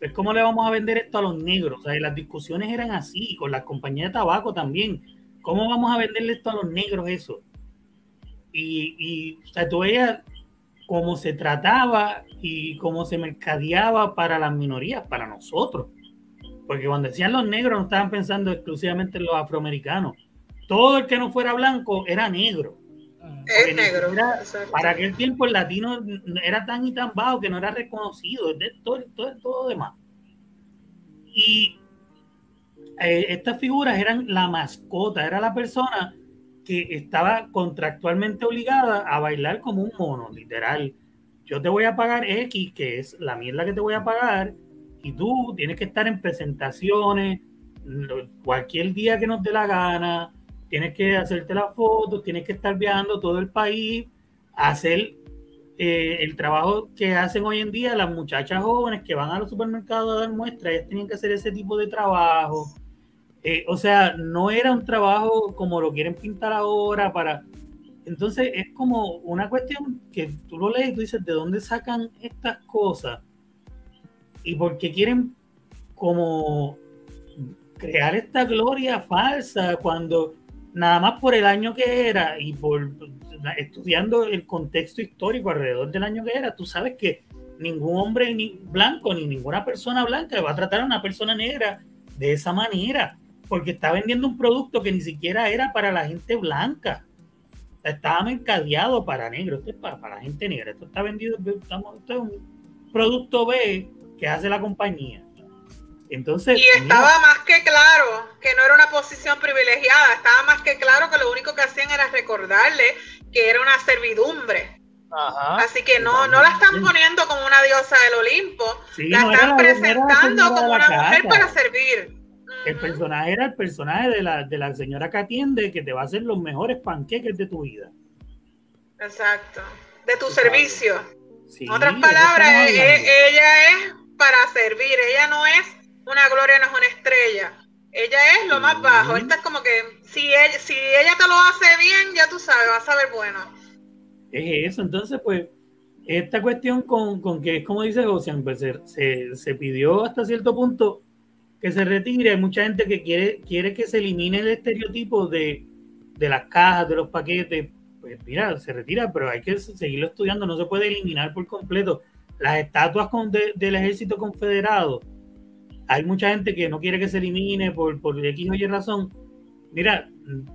es cómo le vamos a vender esto a los negros. O sea, las discusiones eran así, con las compañías de tabaco también. ¿Cómo vamos a venderle esto a los negros eso? Y, y o sea, tú veías cómo se trataba y cómo se mercadeaba para las minorías, para nosotros. Porque cuando decían los negros no estaban pensando exclusivamente en los afroamericanos. Todo el que no fuera blanco era negro. Es negro. para aquel tiempo el latino era tan y tan bajo que no era reconocido, de todo, todo, todo demás. Y eh, estas figuras eran la mascota, era la persona que estaba contractualmente obligada a bailar como un mono, literal. Yo te voy a pagar X, que es la mierda que te voy a pagar, y tú tienes que estar en presentaciones cualquier día que nos dé la gana, tienes que hacerte la foto, tienes que estar viajando todo el país, hacer eh, el trabajo que hacen hoy en día las muchachas jóvenes que van a los supermercados a dar muestras, ellas tenían que hacer ese tipo de trabajo. Eh, o sea, no era un trabajo como lo quieren pintar ahora para... Entonces es como una cuestión que tú lo lees y tú dices, ¿de dónde sacan estas cosas? Y por qué quieren como crear esta gloria falsa cuando nada más por el año que era y por estudiando el contexto histórico alrededor del año que era, tú sabes que ningún hombre ni blanco ni ninguna persona blanca va a tratar a una persona negra de esa manera, porque está vendiendo un producto que ni siquiera era para la gente blanca. Estaba mercadeado para negros, esto es para, para la gente negra. Esto está vendido, esto es un producto B que hace la compañía. Entonces, y estaba más que claro que no era una posición privilegiada, estaba más que claro que lo único que hacían era recordarle que era una servidumbre. Así que no, no la están poniendo como una diosa del Olimpo, la están presentando como una mujer para servir. El personaje era el personaje de la, de la señora que atiende, que te va a hacer los mejores panqueques de tu vida. Exacto, de tu servicio. en otras palabras, e, e, ella es para servir, ella no es una gloria, no es una estrella. Ella es lo más bajo. Esta es como que si ella, si ella te lo hace bien, ya tú sabes, vas a ver bueno. Es eso, entonces pues esta cuestión con, con que es como dice José, pues se, se, pidió hasta cierto punto que se retire. Hay mucha gente que quiere, quiere que se elimine el estereotipo de, de las cajas, de los paquetes. Pues mira, se retira, pero hay que seguirlo estudiando, no se puede eliminar por completo. Las estatuas con, del ejército confederado hay mucha gente que no quiere que se elimine por, por X o Y razón. Mira,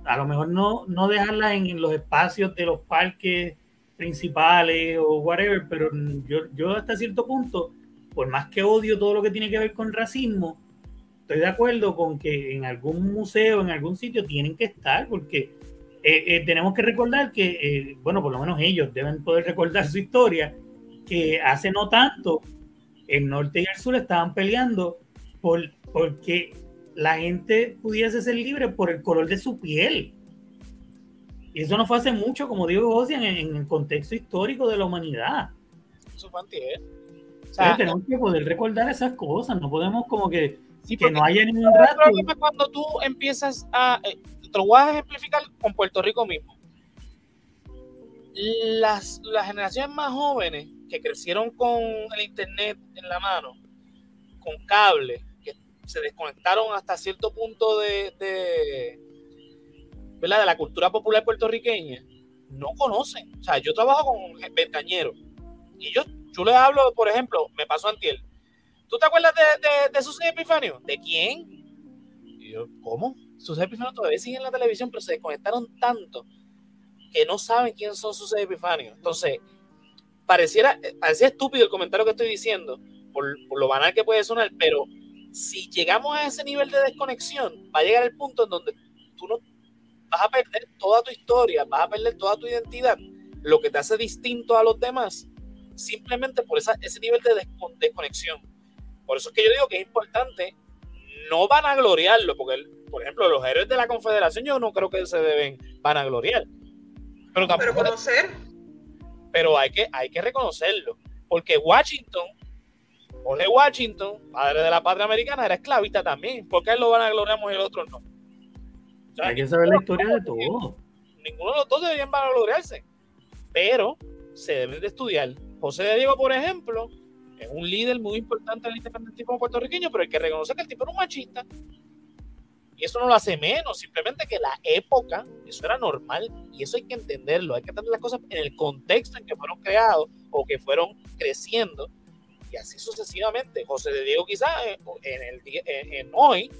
a lo mejor no, no dejarla en, los espacios de los parques principales o whatever, pero yo, yo hasta cierto punto, por más que odio todo lo que tiene que ver con racismo, estoy de acuerdo con que en algún museo, en algún sitio, tienen que estar, porque eh, eh, tenemos que recordar que, eh, bueno, por lo menos ellos deben poder recordar su historia, que hace no tanto el norte y el sur estaban peleando por, porque la gente pudiese ser libre por el color de su piel. Y eso no fue hace mucho, como digo Ocean, en, el contexto histórico de la humanidad. Eso fue tenemos que poder recordar esas cosas, no podemos como que, que no haya ningún rato. El problema cuando tú empiezas a... Eh, te lo voy a ejemplificar con Puerto Rico mismo. Las, las generaciones más jóvenes que crecieron con el internet en la mano, con cable, se desconectaron hasta cierto punto de, de, ¿verdad? de la cultura popular puertorriqueña, no conocen. O sea, yo trabajo con ventañeros y yo, yo les hablo, por ejemplo, me pasó antiel. ¿Tú te acuerdas de, de, de Epifanio? ¿De quién? Y yo, ¿cómo? Sus Epifanio todavía siguen en la televisión, pero se desconectaron tanto que no saben quién son sus Epifanio. Entonces, pareciera, parecía estúpido el comentario que estoy diciendo, por, por lo banal que puede sonar, pero si llegamos a ese nivel de desconexión, va a llegar el punto en donde tú no vas a perder toda tu historia, vas a perder toda tu identidad, lo que te hace distinto a los demás, simplemente por esa, ese nivel de desconexión. Por eso es que yo digo que es importante no van a gloriarlo, porque, por ejemplo, los héroes de la Confederación yo no creo que se deben van a gloriar. Pero tampoco. Pero conocer. Pero hay que, hay que reconocerlo, porque Washington Jorge Washington, padre de la patria americana, era esclavista también. ¿Por qué él lo van a gloriamos y el otro no? Hay que saber la historia de todo. Ninguno de los dos deberían gloriarse. Pero se deben de estudiar. José de Diego, por ejemplo, es un líder muy importante del independentismo puertorriqueño, pero hay que reconocer que el tipo era un machista. Y eso no lo hace menos, simplemente que la época, eso era normal, y eso hay que entenderlo, hay que entender las cosas en el contexto en que fueron creados o que fueron creciendo, y así sucesivamente. José de Diego quizás en, el, en, hoy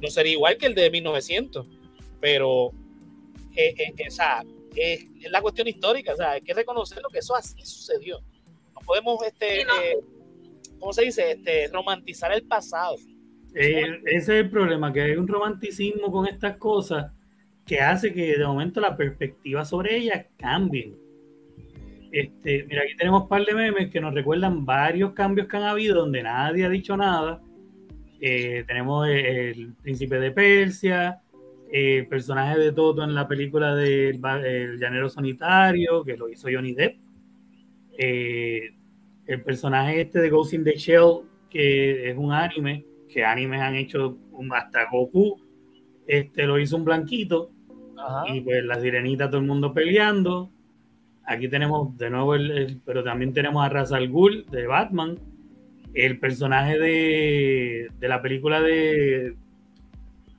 no sería igual que el de 1900, pero eh, eh, es, la cuestión histórica, o sea, hay que reconocer lo que eso así sucedió. No podemos, este, eh, ¿cómo se dice? Este, romantizar el pasado. ese es el problema, que hay un romanticismo con estas cosas que hace que de momento la perspectiva sobre ellas cambie este, mira, aquí tenemos un par de memes que nos recuerdan varios cambios que han habido donde nadie ha dicho nada. Eh, tenemos el, príncipe de Persia, el personaje de Toto en la película del El Llanero Solitario, que lo hizo Johnny Depp. Eh, el personaje este de Ghost in the Shell, que es un anime, que animes han hecho hasta Goku, este lo hizo un blanquito, y pues la sirenita, todo el mundo peleando. Aquí tenemos de nuevo el, pero también tenemos a Ra's al Ghul de Batman, el personaje de, de la película de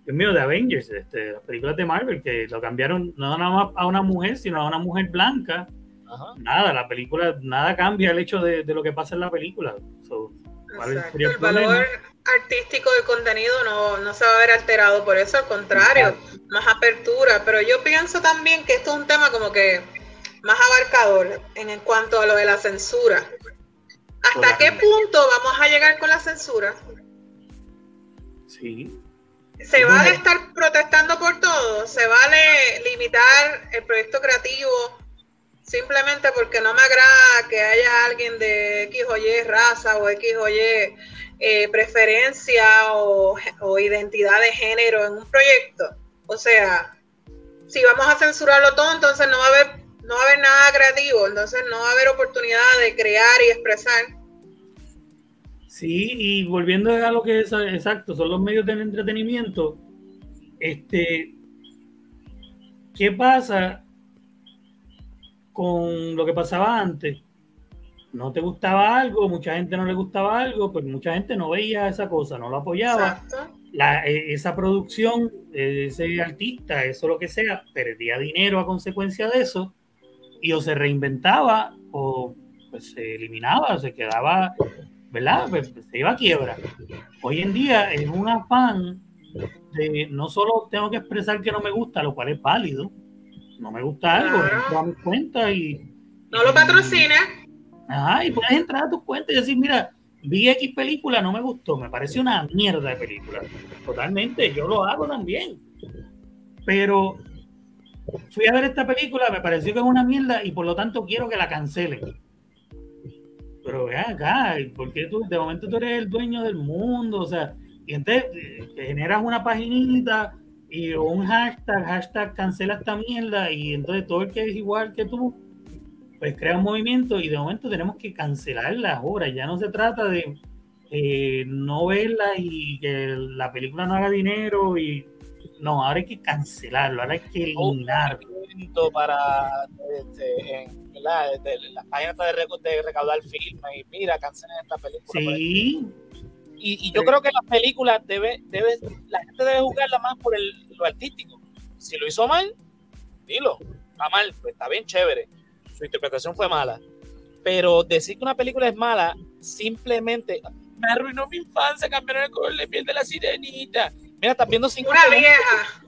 Dios mío, de Avengers, este, las películas de Marvel, que lo cambiaron no nada más a una mujer, sino a una mujer blanca. Nada, la película, nada cambia el hecho de, lo que pasa en la película. el, valor artístico del contenido no, se va a ver alterado por eso, al contrario, más apertura. Pero yo pienso también que esto es un tema como que más abarcador en, en cuanto a lo de la censura. ¿Hasta qué punto vamos a llegar con la censura? Sí, se vale estar protestando por todo, se vale limitar el proyecto creativo simplemente porque no me agrada que haya alguien de X o Y raza o X o Y eh, preferencia o, identidad de género en un proyecto. O sea, si vamos a censurarlo todo, entonces no va a haber, no va a haber nada creativo, entonces no va a haber oportunidad de crear y expresar. Sí, y volviendo a lo que es exacto, son los medios del entretenimiento. Este, ¿qué pasa con lo que pasaba antes? No te gustaba algo, mucha gente no le gustaba algo, pues mucha gente no veía esa cosa, no lo apoyaba. La, e, esa producción, ese artista, eso lo que sea, perdía dinero a consecuencia de eso, y o se reinventaba o pues, se eliminaba, se quedaba ¿verdad? Pues, pues, se iba a quiebra. Hoy en día es un afán de no solo tengo que expresar que no me gusta, lo cual es válido. No me gusta algo, entro a mi cuenta y. No lo patrocina. Ajá, y puedes entrar a tu cuenta y decir, mira, vi X película, no me gustó, me parece una mierda de película. Totalmente, yo lo hago también. Pero fui a ver esta película, me pareció que es una mierda y por lo tanto quiero que la cancelen pero ve acá, porque tú de momento tú eres el dueño del mundo? O sea, y entonces eh, generas una paginita y un hashtag, hashtag cancela esta mierda, y entonces todo el que es igual que tú, pues crea un movimiento y de momento tenemos que cancelar las obras. Ya no se trata de eh, no verla y que la película no haga dinero y no, ahora hay que cancelarlo, ahora hay que eliminarlo. Para este, en, las páginas de, de recaudar filmes y mira, cancelen esta película. Sí. Y, yo creo que las películas debe, debe, la gente debe juzgarla más por el, lo artístico. Si lo hizo mal, dilo, está mal, pues está bien chévere. Su interpretación fue mala. Pero decir que una película es mala, simplemente me arruinó mi infancia, cambiaron el color de piel de la sirenita. Mira, estás viendo cinco Una vieja.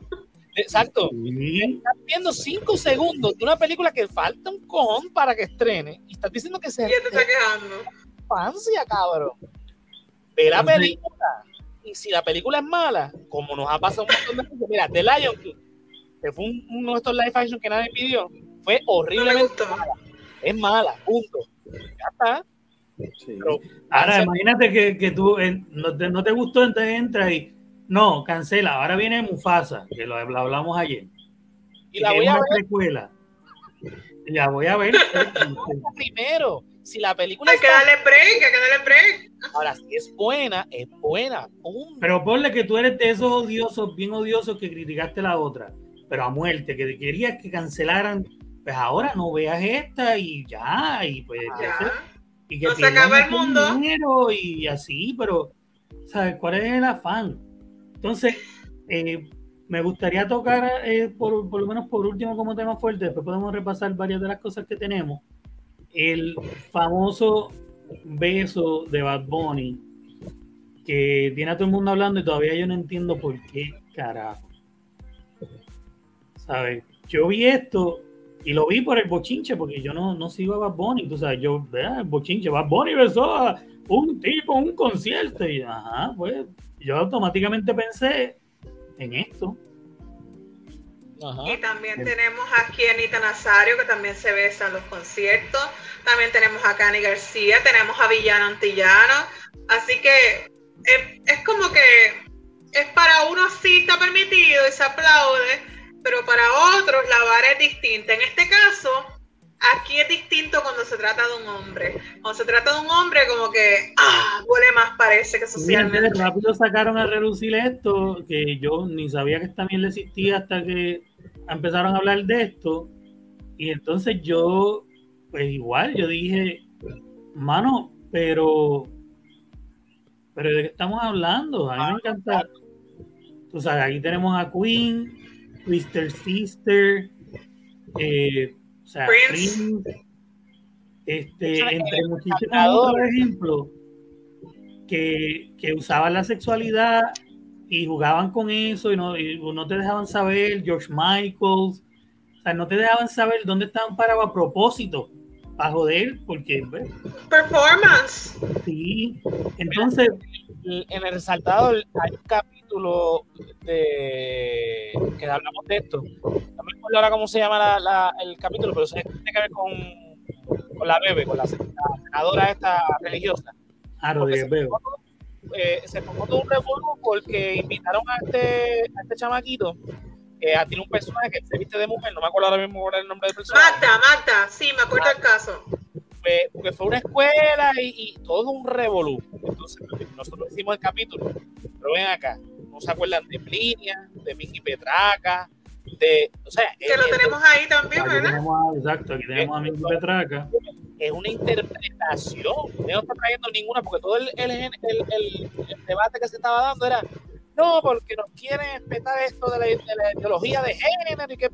Exacto. Estás viendo cinco segundos de una película que falta un cojón para que estrene y estás diciendo que se. ¿Quién te está quejando? Infancia, cabrón. Ve la película. Y si la película es mala, como nos ha pasado un montón de veces, mira, The Lion King, que fue uno de estos live action que nadie pidió, fue horriblemente mala. Es mala, punto. Ya está. Ahora, imagínate que, que tú no, te, no, te, gustó, entonces entra y no, cancela. Ahora viene Mufasa, que lo, hablamos ayer. Y la voy a ver. Precuela. La voy a ver. Primero, si la película. Hay que darle break, hay que darle break. Ahora, si es buena, es buena. Pero ponle que tú eres de esos odiosos, bien odiosos que criticaste la otra, pero a muerte, que querías que cancelaran. Pues ahora no veas esta y ya, y pues. Ya y que no se acaba el mundo. y así, pero, ¿sabes cuál es el afán? Entonces, eh, me gustaría tocar, eh, por, lo menos por último como tema fuerte, después podemos repasar varias de las cosas que tenemos. El famoso beso de Bad Bunny, que tiene a todo el mundo hablando y todavía yo no entiendo por qué carajo. ¿Sabes? Yo vi esto y lo vi por el bochinche, porque yo no, no sigo a Bad Bunny. Tú sabes, yo, vea, el bochinche, Bad Bunny besó a un tipo un concierto. Y, ajá, pues, yo automáticamente pensé en esto. Y también tenemos aquí a Anita Nazario, que también se besa en los conciertos. También tenemos a Cani García, tenemos a Villano Antillano. Así que es, es como que es para uno sí está permitido y se aplaude, pero para otros la vara es distinta. En este caso, Aquí es distinto cuando se trata de un hombre. Cuando se trata de un hombre, como que, ah, huele más parece que socialmente. Mira, rápido sacaron a relucir esto, que yo ni sabía que también le existía hasta que empezaron a hablar de esto. Y entonces yo, pues igual, yo dije, mano, pero, pero ¿de qué estamos hablando? A mí me encanta. Tú sabes, aquí tenemos a Queen, Mr. Sister, eh, o sea, Prince, este, entre muchísimos otros ejemplos que, que usaban la sexualidad y jugaban con eso y no, y no te dejaban saber, George Michaels, o sea, no te dejaban saber dónde estaban parados a propósito, para joder, porque... Performance. Sí, entonces... En el resaltado hay un capítulo de que hablamos de esto. No me acuerdo ahora cómo se llama la, el capítulo, pero tiene que ver con, con la bebé, con la, senadora esta religiosa. Ah, lo de bebé eh, se formó todo un revuelo porque invitaron a este, a este chamaquito eh, a tiene un personaje que se viste de mujer, no me acuerdo ahora mismo el nombre del personaje. Magda, Magda, sí, me acuerdo el caso. Porque fue una escuela y, todo un revolú. Entonces, nosotros hicimos el capítulo, pero ven acá, no se acuerdan de Plinia, de Mingy Petraca, de, o sea, que lo tenemos ahí también, ¿verdad? exacto, aquí tenemos a Mingy Petraca es una interpretación. No está trayendo ninguna, porque todo el, el, el, debate que se estaba dando era, no, porque nos quieren respetar esto de la, ideología de género y que...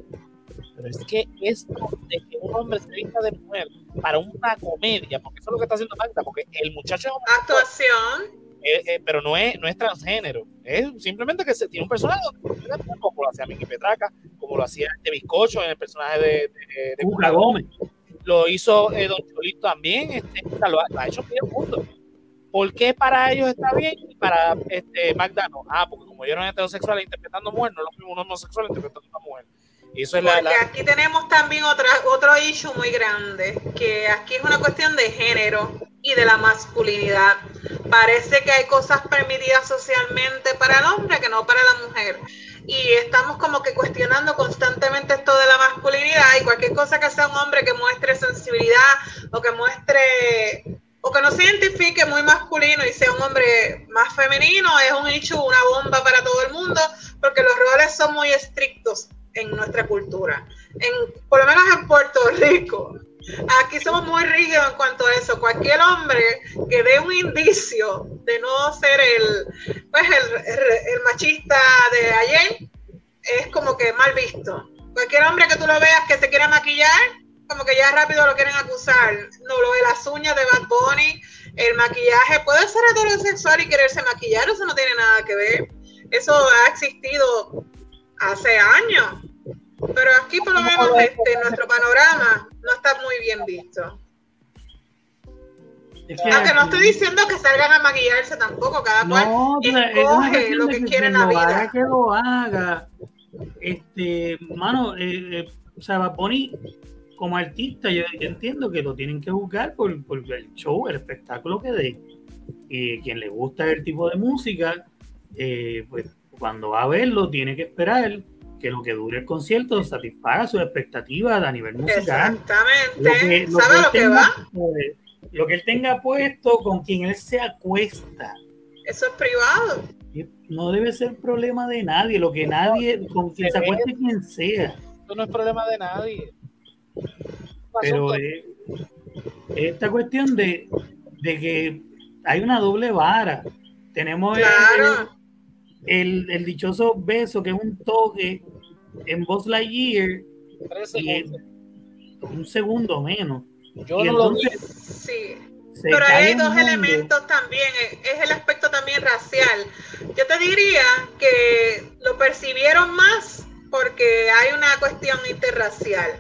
Pero es que esto de que un hombre se vista de mujer para una comedia, porque eso es lo que está haciendo Magda, porque el muchacho es Actuación. Eh, eh, pero no es, no es transgénero. Es simplemente que se tiene un personaje como lo hacía Miki Petraca, como lo hacía este bizcocho en el personaje de, de, de Gómez lo hizo eh, Don Cholito también, este, lo, ha, hecho bien punto. ¿Por qué para ellos está bien y para este, Magda no? Ah, porque como ellos eran heterosexuales interpretando mujer, no es lo mismo un homosexual interpretando una mujer. Eso es la, aquí tenemos también otra, otro issue muy grande, que aquí es una cuestión de género y de la masculinidad. Parece que hay cosas permitidas socialmente para el hombre que no para la mujer y estamos como que cuestionando constantemente esto de la masculinidad y cualquier cosa que sea un hombre que muestre sensibilidad o que muestre o que no se identifique muy masculino y sea un hombre más femenino es un hecho, una bomba para todo el mundo porque los roles son muy estrictos en nuestra cultura. En, por lo menos en Puerto Rico, Aquí somos muy rígidos en cuanto a eso. Cualquier hombre que dé un indicio de no ser el, pues el, machista de ayer es como que mal visto. Cualquier hombre que tú lo veas que se quiera maquillar, como que ya rápido lo quieren acusar. No, lo de las uñas de Bad Bunny, el maquillaje, puede ser heterosexual y quererse maquillar, eso no tiene nada que ver. Eso ha existido hace años. Pero aquí por lo menos este, nuestro panorama no está muy bien visto. Aunque no estoy diciendo que salgan a maquillarse tampoco, cada cual escoge lo que, quiere en la vida. Haga, que lo haga. Este, mano, eh, eh, o sea, va como artista, yo, entiendo que lo tienen que buscar por, por, el show, el espectáculo que dé. Y quien le gusta el tipo de música, eh, pues cuando va a verlo, tiene que esperar que lo que dure el concierto satisfaga sus expectativas a nivel musical. Exactamente. Lo ¿Sabe lo que, va? lo que él tenga puesto con quien él se acuesta. Eso es privado. No debe ser problema de nadie, lo que nadie, con quien se acueste quien sea. Eso no es problema de nadie. Pero eh, esta cuestión de, de que hay una doble vara. Tenemos claro el, el, dichoso beso, que es un toque en Buzz Lightyear, y un segundo menos. Yo no lo vi. Sí. Pero hay dos elementos también, es el aspecto también racial. Yo te diría que lo percibieron más porque hay una cuestión interracial.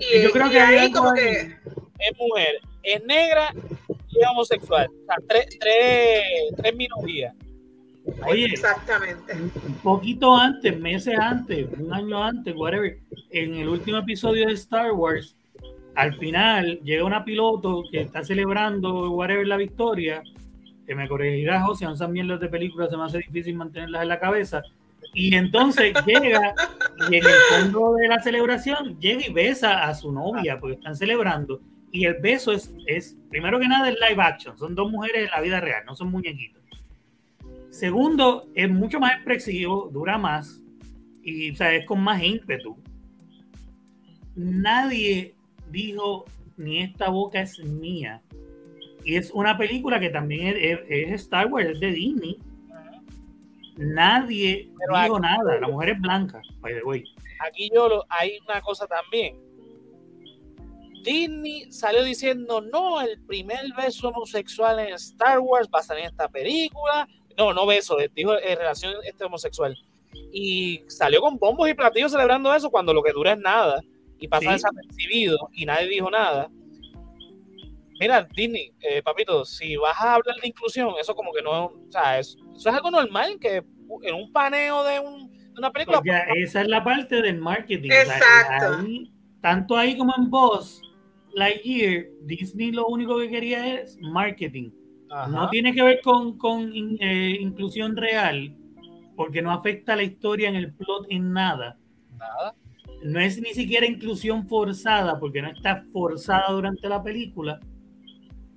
y, yo creo que ahí como que... Es mujer, es negra y es homosexual. O sea, tres, tres, tres minorías. Oye, exactamente. Un poquito antes, meses antes, un año antes, whatever, en el último episodio de Star Wars, al final llega una piloto que está celebrando, whatever, la victoria, que me corregirá José, son mierdas de películas, se me hace difícil mantenerlas en la cabeza, Y entonces *laughs* llega y en el fondo de la celebración llega y besa a su novia porque están celebrando. Y el beso es, es primero que nada, es live action. Son dos mujeres en la vida real, no son muñequitos. Segundo, es mucho más expresivo, dura más y o sea, es con más ímpetu. Nadie dijo ni esta boca es mía. Y es una película que también es, es Star Wars, es de Disney. Nadie dijo nada. La mujer es blanca, by the way. Aquí yo lo, hay una cosa también. Disney salió diciendo, no, el primer beso homosexual en Star Wars va a salir en esta película. No, no beso, dijo en relación este homosexual. Y salió con bombos y platillos celebrando eso cuando lo que dura es nada. Y pasa desapercibido y nadie dijo nada. Mira, Disney, eh, papito, si vas a hablar de inclusión, eso como que no, o sea, eso es algo normal que en un paneo de, un, de una película. Pues, esa es la parte del marketing. Exacto. tanto ahí como en Boss, Lightyear, Disney lo único que quería es marketing. No tiene que ver con, con eh, inclusión real, porque no afecta la historia en el plot en nada. Nada. No es ni siquiera inclusión forzada, porque no está forzada durante la película.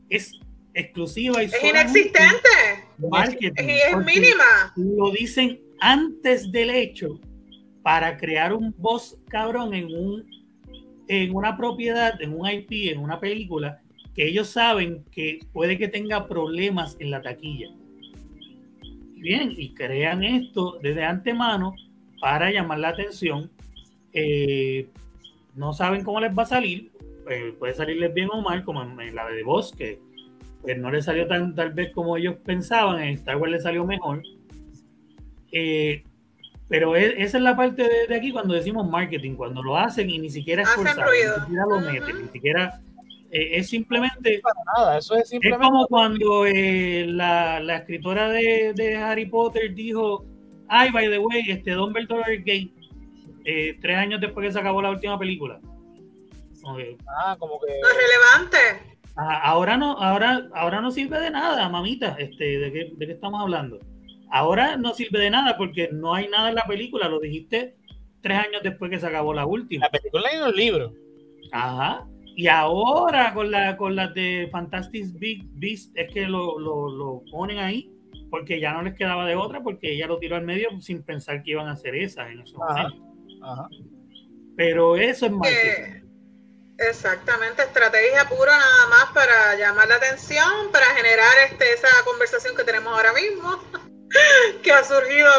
Es exclusiva y es inexistente. Marketing, y es mínima. Lo dicen antes del hecho para crear un boss cabrón en un en una propiedad, en un IP, en una película, que ellos saben que puede que tenga problemas en la taquilla. Bien, y crean esto desde antemano para llamar la atención. Eh, no saben cómo les va a salir, eh, puede salirles bien o mal, como en, la de Voz, que pues, no les salió tan tal vez como ellos pensaban, en Star Wars les salió mejor. Eh, pero esa es la parte de, aquí cuando decimos marketing, cuando lo hacen y ni siquiera es forzado, ni siquiera lo meten, ni siquiera eh, es simplemente, nada, eso es, simplemente... es como cuando eh, la, la, escritora de, de, Harry Potter dijo, ay, by the way, este Dumbledore es gay, eh, tres años después que se acabó la última película. Ah, como que... No es relevante. ahora no, ahora, ahora no sirve de nada, mamita, este, ¿de qué, de qué estamos hablando? Ahora no sirve de nada porque no hay nada en la película, lo dijiste tres años después que se acabó la última. La película y los libros. Ajá. Y ahora con la con las de Fantastic Big Beast es que lo, lo, lo, ponen ahí porque ya no les quedaba de otra porque ella lo tiró al medio sin pensar que iban a hacer esa en esos Ajá. Ajá. Pero eso es marketing. Eh, exactamente, estrategia pura nada más para llamar la atención, para generar este, esa conversación que tenemos ahora mismo. *laughs* que ha surgido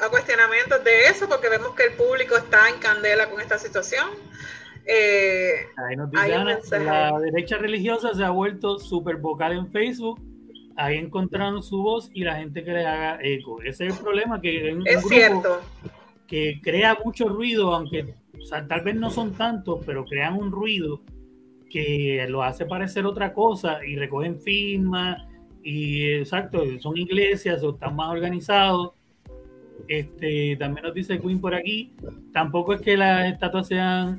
a, cuestionamientos de eso, porque vemos que el público está en candela con esta situación. Eh, Ahí nos dice la derecha religiosa se ha vuelto súper vocal en Facebook. Ahí encontraron su voz y la gente que le haga eco. Ese es el problema, que es cierto. que crea mucho ruido, aunque tal vez no son tantos, pero crean un ruido que lo hace parecer otra cosa y recogen firmas y exacto, son iglesias o están más organizados. Este, también nos dice Queen por aquí, tampoco es que las estatuas sean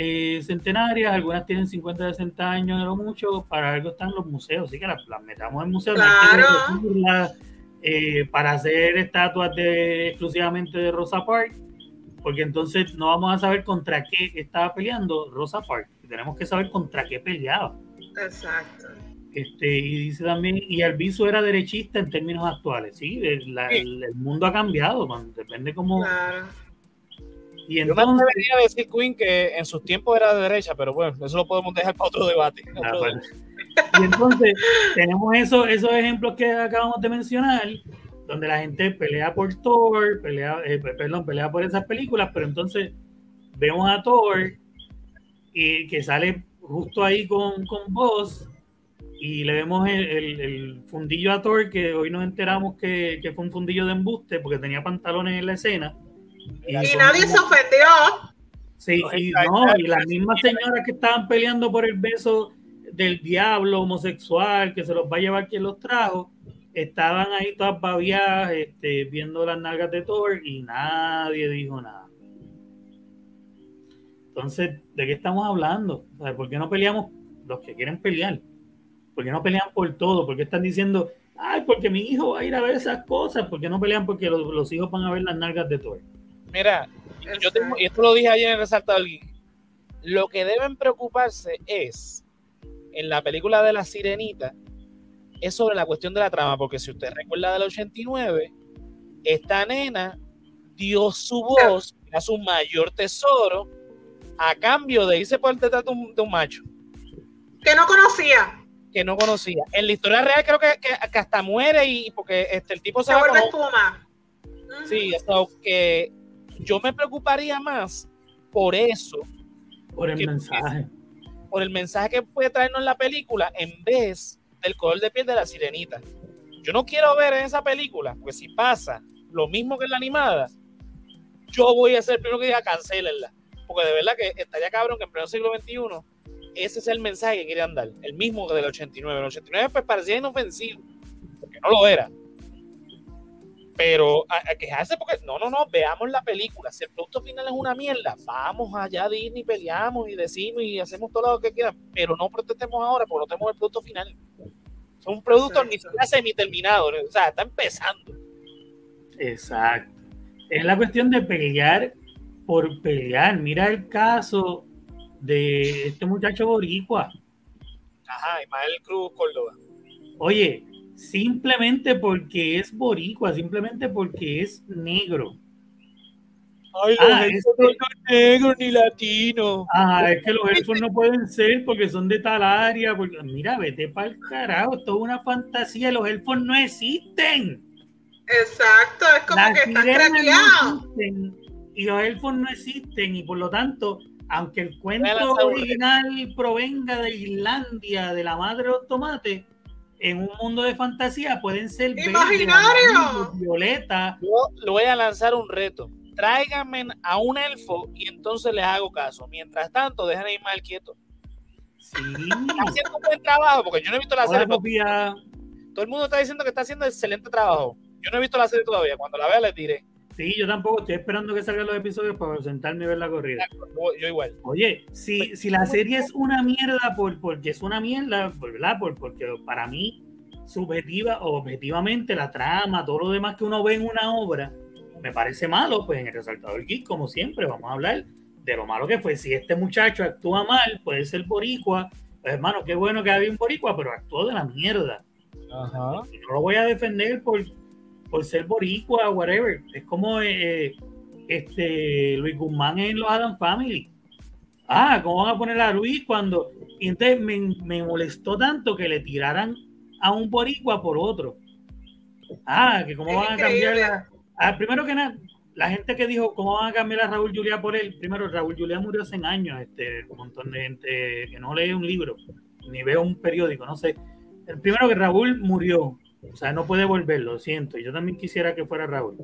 eh, centenarias, algunas tienen 50, 60 años de lo mucho, para algo están los museos, así que las, metamos en museos, claro. eh, para hacer estatuas de, exclusivamente de Rosa Parks, porque entonces no vamos a saber contra qué estaba peleando Rosa Parks, tenemos que saber contra qué peleaba. Exacto. Este, y dice también, y Alviso era derechista en términos actuales, ¿sí? El, el, mundo ha cambiado, man, depende cómo... Claro. Y entonces, Yo me debería decir, Queen, que en sus tiempos era de derecha, pero bueno, eso lo podemos dejar para otro debate. Ah, bueno. Y entonces tenemos eso, esos ejemplos que acabamos de mencionar, donde la gente pelea por Thor, pelea, eh, perdón, pelea por esas películas, pero entonces vemos a Thor y que sale justo ahí con, con Boss y le vemos el, el, fundillo a Thor, que hoy nos enteramos que, que, fue un fundillo de embuste porque tenía pantalones en la escena. Y, nadie se ofendió. Sí, y, no, y las mismas señoras que estaban peleando por el beso del diablo homosexual que se los va a llevar quien los trajo, estaban ahí todas babiadas este, viendo las nalgas de Thor y nadie dijo nada. Entonces, ¿de qué estamos hablando? ¿Por qué no peleamos los que quieren pelear? ¿Por qué no pelean por todo? ¿Por qué están diciendo, Ay, porque mi hijo va a ir a ver esas cosas, porque no pelean porque los, hijos van a ver las nalgas de Thor. Mira, yo tengo, y esto lo dije ayer en el resaltado, lo que deben preocuparse es, en la película de la sirenita, es sobre la cuestión de la trama, porque si usted recuerda del 89, esta nena dio su voz a su mayor tesoro a cambio de irse por el detrás de un, macho. Que no conocía. Que no conocía. En la historia real creo que, que, hasta muere y porque este, el tipo se, se vuelve espuma. Sí, eso que yo me preocuparía más por eso. Por el mensaje. Por el mensaje que puede traernos la película en vez del color de piel de la sirenita. Yo no quiero ver en esa película, pues si pasa lo mismo que en la animada, yo voy a ser el primero que diga cancelenla. Porque de verdad que estaría cabrón que en pleno siglo XXI ese es el mensaje que querían dar, el mismo que del 89. El 89 pues parecía inofensivo, porque no lo era. Pero a, quejarse porque no, no, no, veamos la película. Si el producto final es una mierda, vamos allá a Disney, peleamos y decimos y hacemos todo lo que quieran, pero no protestemos ahora porque no tenemos el producto final. Es un producto ni siquiera semi-terminado, o sea, está empezando. Exacto. Es la cuestión de pelear por pelear. Mira el caso de este muchacho boricua. Ajá, Ismael Cruz Córdoba. Oye, simplemente porque es boricua, simplemente porque es negro. Ay, los ah, elfos no son negros ni latinos. Ah, es que los elfos no pueden ser porque son de tal área. mira, vete para el carajo, esto es una fantasía, los elfos no existen. Exacto, es como que están craqueados. y los elfos no existen y por lo tanto, aunque el cuento original provenga de Islandia, de la madre de los tomates, en un mundo de fantasía pueden ser imaginario violeta. Yo le voy a lanzar un reto. Tráiganme a un elfo y entonces les hago caso. Mientras tanto, dejen a Ismael quieto. Sí. Está haciendo un buen trabajo porque yo no he visto la serie. Todo el mundo está diciendo que está haciendo excelente trabajo. Yo no he visto la serie todavía. Cuando la vea les diré. Sí, yo tampoco estoy esperando que salgan los episodios para sentarme y ver la corrida. Yo igual. Oye, si, si la serie es una mierda por, porque es una mierda, ¿verdad? Por, porque para mí, subjetiva o objetivamente, la trama, todo lo demás que uno ve en una obra, me parece malo, pues en el resaltador geek, como siempre, vamos a hablar de lo malo que fue. Si este muchacho actúa mal, puede ser boricua, pues hermano, qué bueno que había un boricua, pero actuó de la mierda. Ajá. no lo voy a defender por por ser boricua, whatever. Es como eh, este Luis Guzmán en los Adam Family. Ah, ¿cómo van a poner a Luis cuando... Y entonces me, molestó tanto que le tiraran a un boricua por otro. Ah, que cómo van a cambiar la... Ah, primero que nada, la gente que dijo cómo van a cambiar a Raúl Juliá por él, primero Raúl Juliá murió hace años, este, un montón de gente que no lee un libro, ni ve un periódico, no sé. El primero que Raúl murió, o sea, no puede volver, lo siento. Yo también quisiera que fuera Raúl.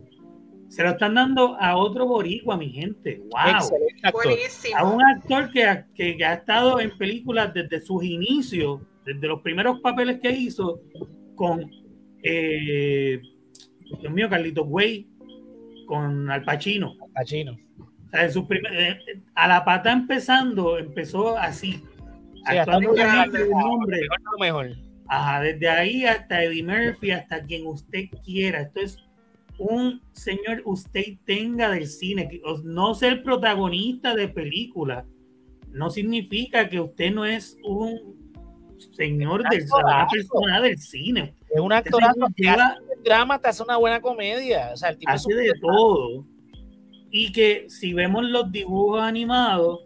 Se lo están dando a otro boricua, mi gente. ¡Wow! A un actor que ha, que, ha estado en películas desde sus inicios, desde los primeros papeles que hizo, con, eh, Dios mío, Carlitos Way, con Al Pacino. Al Pacino. O sea, su eh, a la pata empezando, empezó así. actuando con nombre. Mejor. Ajá, desde ahí hasta Eddie Murphy, hasta quien usted quiera. Esto es un señor usted tenga del cine. No ser protagonista de película no significa que usted no es un señor del una persona del cine. Es un actor que hace drama, te hace una buena comedia. O sea, el tipo hace de todo. Y que si vemos los dibujos animados,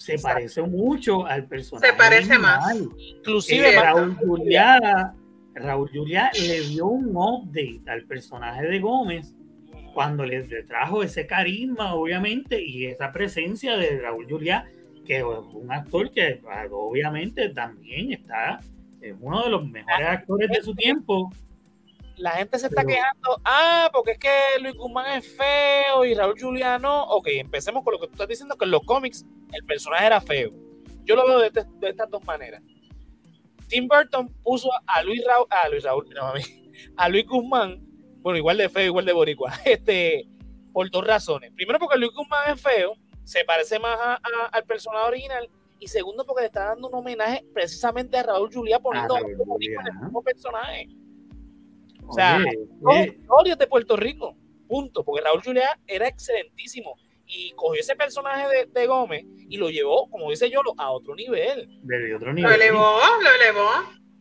se parece mucho al personaje. Se parece más. Inclusive Raúl Juliá, Raúl Juliá le dio un update al personaje de Gómez cuando le, trajo ese carisma, obviamente, y esa presencia de Raúl Juliá, que es un actor que obviamente también está, es uno de los mejores actores de su tiempo la gente se está quejando, ah, porque es que Luis Guzmán es feo y Raúl Juliano. Ok, empecemos con lo que tú estás diciendo, que en los cómics el personaje era feo. Yo lo veo de, este, estas dos maneras. Tim Burton puso a Luis Raúl, a Luis Raúl, no, a, mí, a Luis Guzmán, bueno, igual de feo, igual de boricua, *laughs* este, por dos razones. Primero, porque Luis Guzmán es feo, se parece más al personaje original, y segundo, porque le está dando un homenaje precisamente a Raúl Julia poniendo a, el mismo personaje. O sea, historias de Puerto Rico, punto. Porque Raúl Juliá era excelentísimo y cogió ese personaje de, Gómez y lo llevó, como dice yo, a otro nivel. De otro nivel. Lo elevó, lo elevó.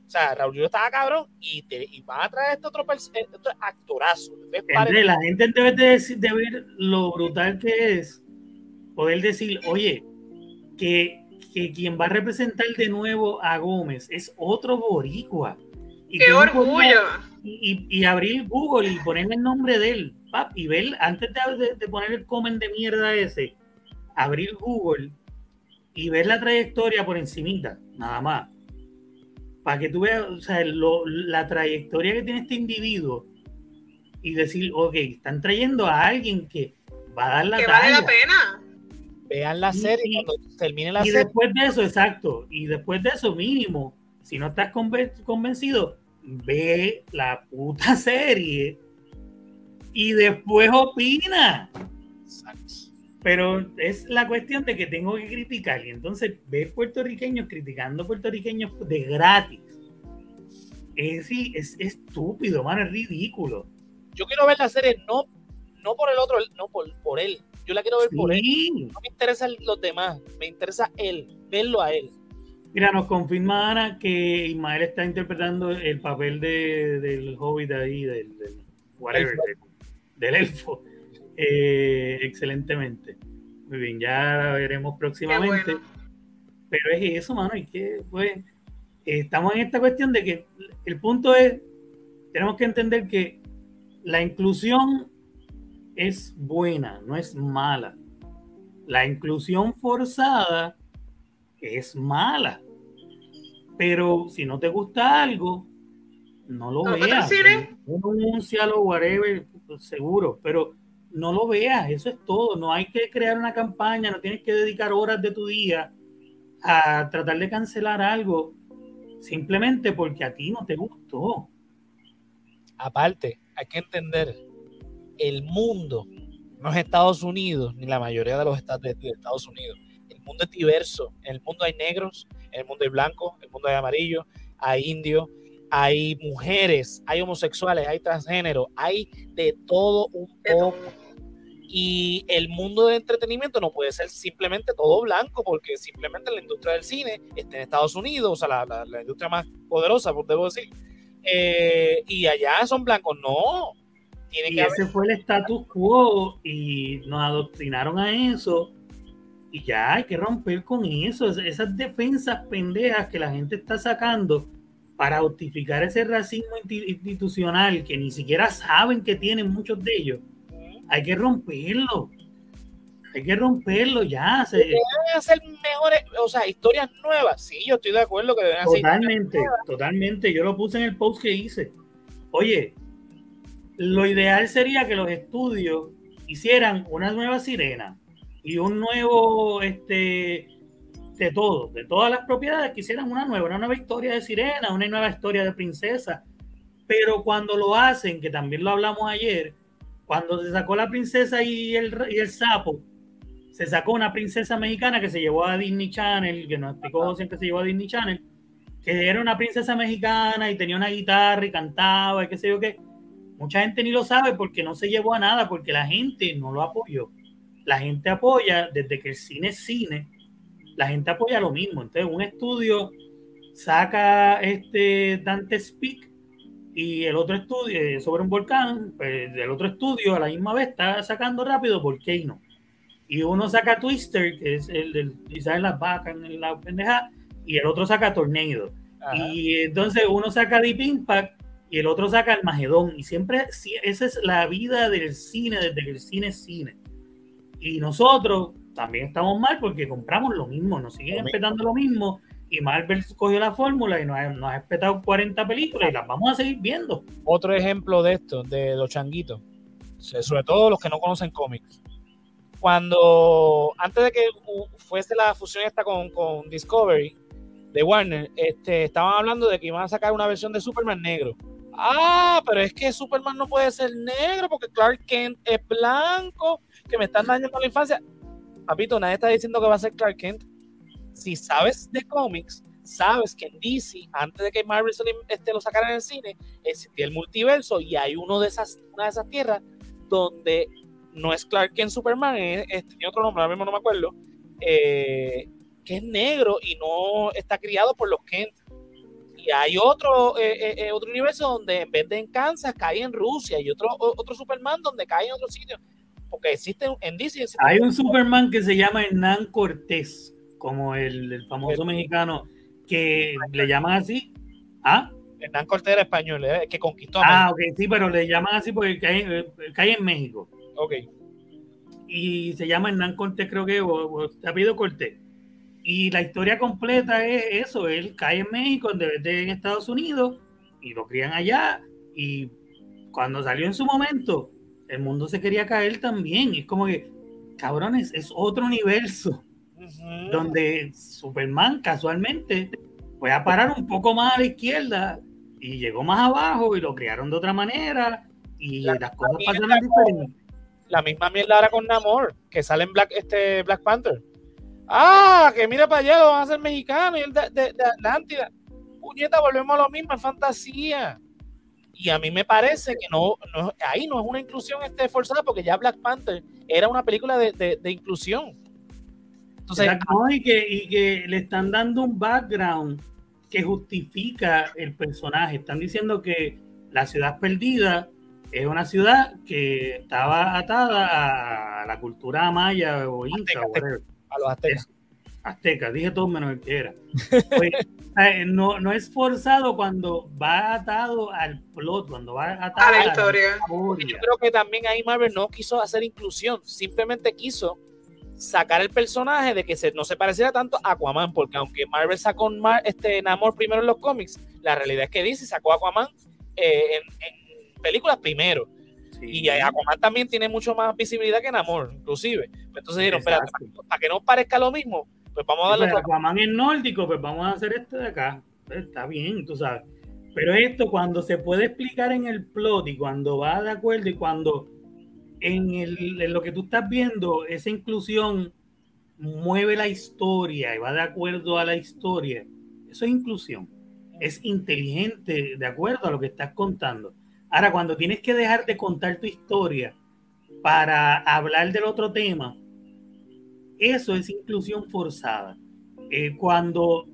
O sea, Raúl Juliá estaba cabrón y, te, y van a traer este otro, este actorazo. Entre, la gente debe de, de ver lo brutal que es poder decir, oye, que, que, quien va a representar de nuevo a Gómez es otro boricua. Y ¡Qué orgullo! Y, y, abrir Google y ponerle el nombre de él, pap, y ver, antes de, de, poner el comen de mierda ese, abrir Google y ver la trayectoria por encimita, nada más para que tú veas, o sea, la trayectoria que tiene este individuo y decir, ok, están trayendo a alguien que va a dar la que vale la pena. Vean la serie y, cuando termine la serie. Y después de eso, exacto, y después de eso, mínimo, si no estás convencido, ve la puta *laughs* serie y después opina. Pero es la cuestión de que tengo que criticar. Y entonces ver puertorriqueños criticando puertorriqueños de gratis. Es, es estúpido, mano, es ridículo. Yo quiero ver la serie no, no por el otro, no por, por él. Yo la quiero ver por él. No me interesan los demás, me interesa él, verlo a él. Mira, nos confirma Ana que Ismael está interpretando el papel de, del hobbit ahí, del, del whatever, del elfo. Eh, excelentemente. Muy bien, ya veremos próximamente. Pero es eso, mano, y que pues estamos en esta cuestión de que el punto es, tenemos que entender que la inclusión es buena, no es mala. La inclusión forzada es mala. Pero si no te gusta algo, no lo veas. Denúncialo, whatever, seguro. Pero no lo veas, eso es todo. No hay que crear una campaña, no tienes que dedicar horas de tu día a tratar de cancelar algo simplemente porque a ti no te gustó. Aparte, hay que entender, el mundo no es Estados Unidos, ni la mayoría de los estados de, Estados Unidos. Mundo es diverso. En el mundo hay negros, en el mundo hay blancos, en el mundo hay amarillos, hay indios, hay mujeres, hay homosexuales, hay transgénero, hay de todo un poco. Y el mundo de entretenimiento no puede ser simplemente todo blanco, porque simplemente la industria del cine está en Estados Unidos, o sea, la, la, industria más poderosa, debo decir. Eh, y allá son blancos, no. Tiene y ese fue el status quo y nos adoctrinaron a eso. Y ya hay que romper con eso, esas defensas pendejas que la gente está sacando para justificar ese racismo institucional que ni siquiera saben que tienen muchos de ellos hay que romperlo. Hay que romperlo ya. Se... Deben hacer mejores, o sea, historias nuevas. Sí, yo estoy de acuerdo que deben hacer. Totalmente, totalmente. Yo lo puse en el post que hice. Oye, lo ideal sería que los estudios hicieran una nueva sirena y un nuevo, este, de todo, de todas las propiedades, que hicieran una nueva, una nueva historia de sirena, una nueva historia de princesa. Pero cuando lo hacen, que también lo hablamos ayer, cuando se sacó la princesa y el, y el sapo, se sacó una princesa mexicana que se llevó a Disney Channel, que nos explicó siempre se llevó a Disney Channel, que era una princesa mexicana y tenía una guitarra y cantaba y qué sé yo qué. Mucha gente ni lo sabe porque no se llevó a nada, porque la gente no lo apoyó. La gente apoya desde que el cine es cine, la gente apoya lo mismo. Entonces, un estudio saca este Dante Speak y el otro estudio eh, sobre un volcán, pues el otro estudio a la misma vez está sacando rápido no Y uno saca Twister, que es el del quizás las vacas en la pendeja, y el otro saca Tornado. Y entonces uno saca Deep Impact y el otro saca el Magedón. Y siempre esa es la vida del cine, desde que el cine es cine. Y nosotros también estamos mal porque compramos lo mismo, nos siguen respetando lo mismo y Marvel cogió la fórmula y nos ha, nos ha respetado 40 películas y las vamos a seguir viendo. Otro ejemplo de esto, de los changuitos, sobre todo los que no conocen cómics. Cuando, antes de que fuese la fusión esta con, con Discovery de Warner, este, estaban hablando de que iban a sacar una versión de Superman negro. Ah, pero es que Superman no puede ser negro porque Clark Kent es blanco, que me están dañando la infancia. Papito, nadie está diciendo que va a ser Clark Kent si sabes de cómics, sabes que en DC, antes de que Marvel este, lo sacara en el cine, existía el multiverso y hay uno de esas, una de esas tierras donde no es Clark Kent Superman, es, tiene otro nombre, ahora mismo no me acuerdo, eh, que es negro y no está criado por los Kent. Y hay otro, eh, eh, otro universo donde en vez de en Kansas cae en Rusia y otro, otro Superman donde cae en otro sitio. Porque existe en DC. hay un Superman que se llama Hernán Cortés, como el, famoso mexicano que le llaman así. ¿Ah? Hernán Cortés era español, que conquistó. ah, ok, sí, pero le llaman así porque cae, cae en México. Ok. Y se llama Hernán Cortés, creo que, o, o Cortés. Y la historia completa es eso, él cae en México en vez de en Estados Unidos y lo crían allá y cuando salió en su momento, el mundo se quería caer también. Es como que, cabrones, es otro universo donde Superman casualmente fue a parar un poco más a la izquierda y llegó más abajo y lo criaron de otra manera y las cosas pasaron diferentes la misma mierda ahora con Namor, que sale en Black, este Black Panther. Ah, que mira para allá, lo van a hacer mexicano y el de, de, de Atlántida. Puñeta, volvemos a lo mismo, es fantasía. Y a mí me parece que no, ahí no es una inclusión este forzada, porque ya Black Panther era una película de, inclusión. Entonces, y, que, y que le están dando un background que justifica el personaje. Están diciendo que la ciudad perdida es una ciudad que estaba atada a la cultura maya o inca, o a los aztecas. Aztecas, dije todo menos el que era. Pues, *laughs* eh, no, no es forzado cuando va atado al plot, cuando va atado a la historia. Yo creo que también ahí Marvel no quiso hacer inclusión, simplemente quiso sacar el personaje de que se, no se pareciera tanto a Aquaman, porque aunque Marvel sacó este Namor primero en los cómics, la realidad es que dice sacó a Aquaman eh, en películas primero. Y Aquaman también tiene mucho más visibilidad que Namor, inclusive. Entonces dijeron, para, que no parezca lo mismo, pues vamos a darle. Pues, Aquaman es nórdico, pues vamos a hacer esto de acá. Pues, está bien, tú sabes. Pero esto cuando se puede explicar en el plot y cuando va de acuerdo y cuando en, el, en lo que tú estás viendo, esa inclusión mueve la historia y va de acuerdo a la historia, eso es inclusión. Es inteligente de acuerdo a lo que estás contando. Ahora, cuando tienes que dejar de contar tu historia para hablar del otro tema, eso es inclusión forzada. Eh, cuando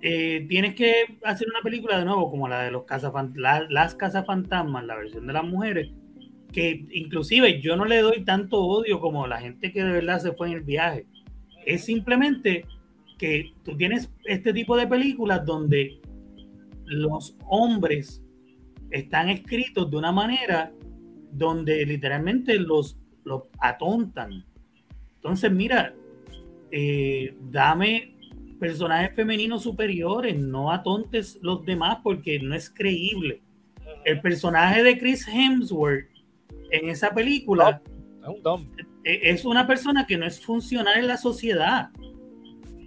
eh, tienes que hacer una película de nuevo, como la de los la, las cazafantasmas, la versión de las mujeres, que inclusive yo no le doy tanto odio como la gente que de verdad se fue en el viaje. Es simplemente que tú tienes este tipo de películas donde los hombres están escritos de una manera donde literalmente los, los atontan. Entonces, mira, eh, dame personajes femeninos superiores, no atontes los demás porque no es creíble. El personaje de Chris Hemsworth en esa película e, es una persona que no es funcional en la sociedad.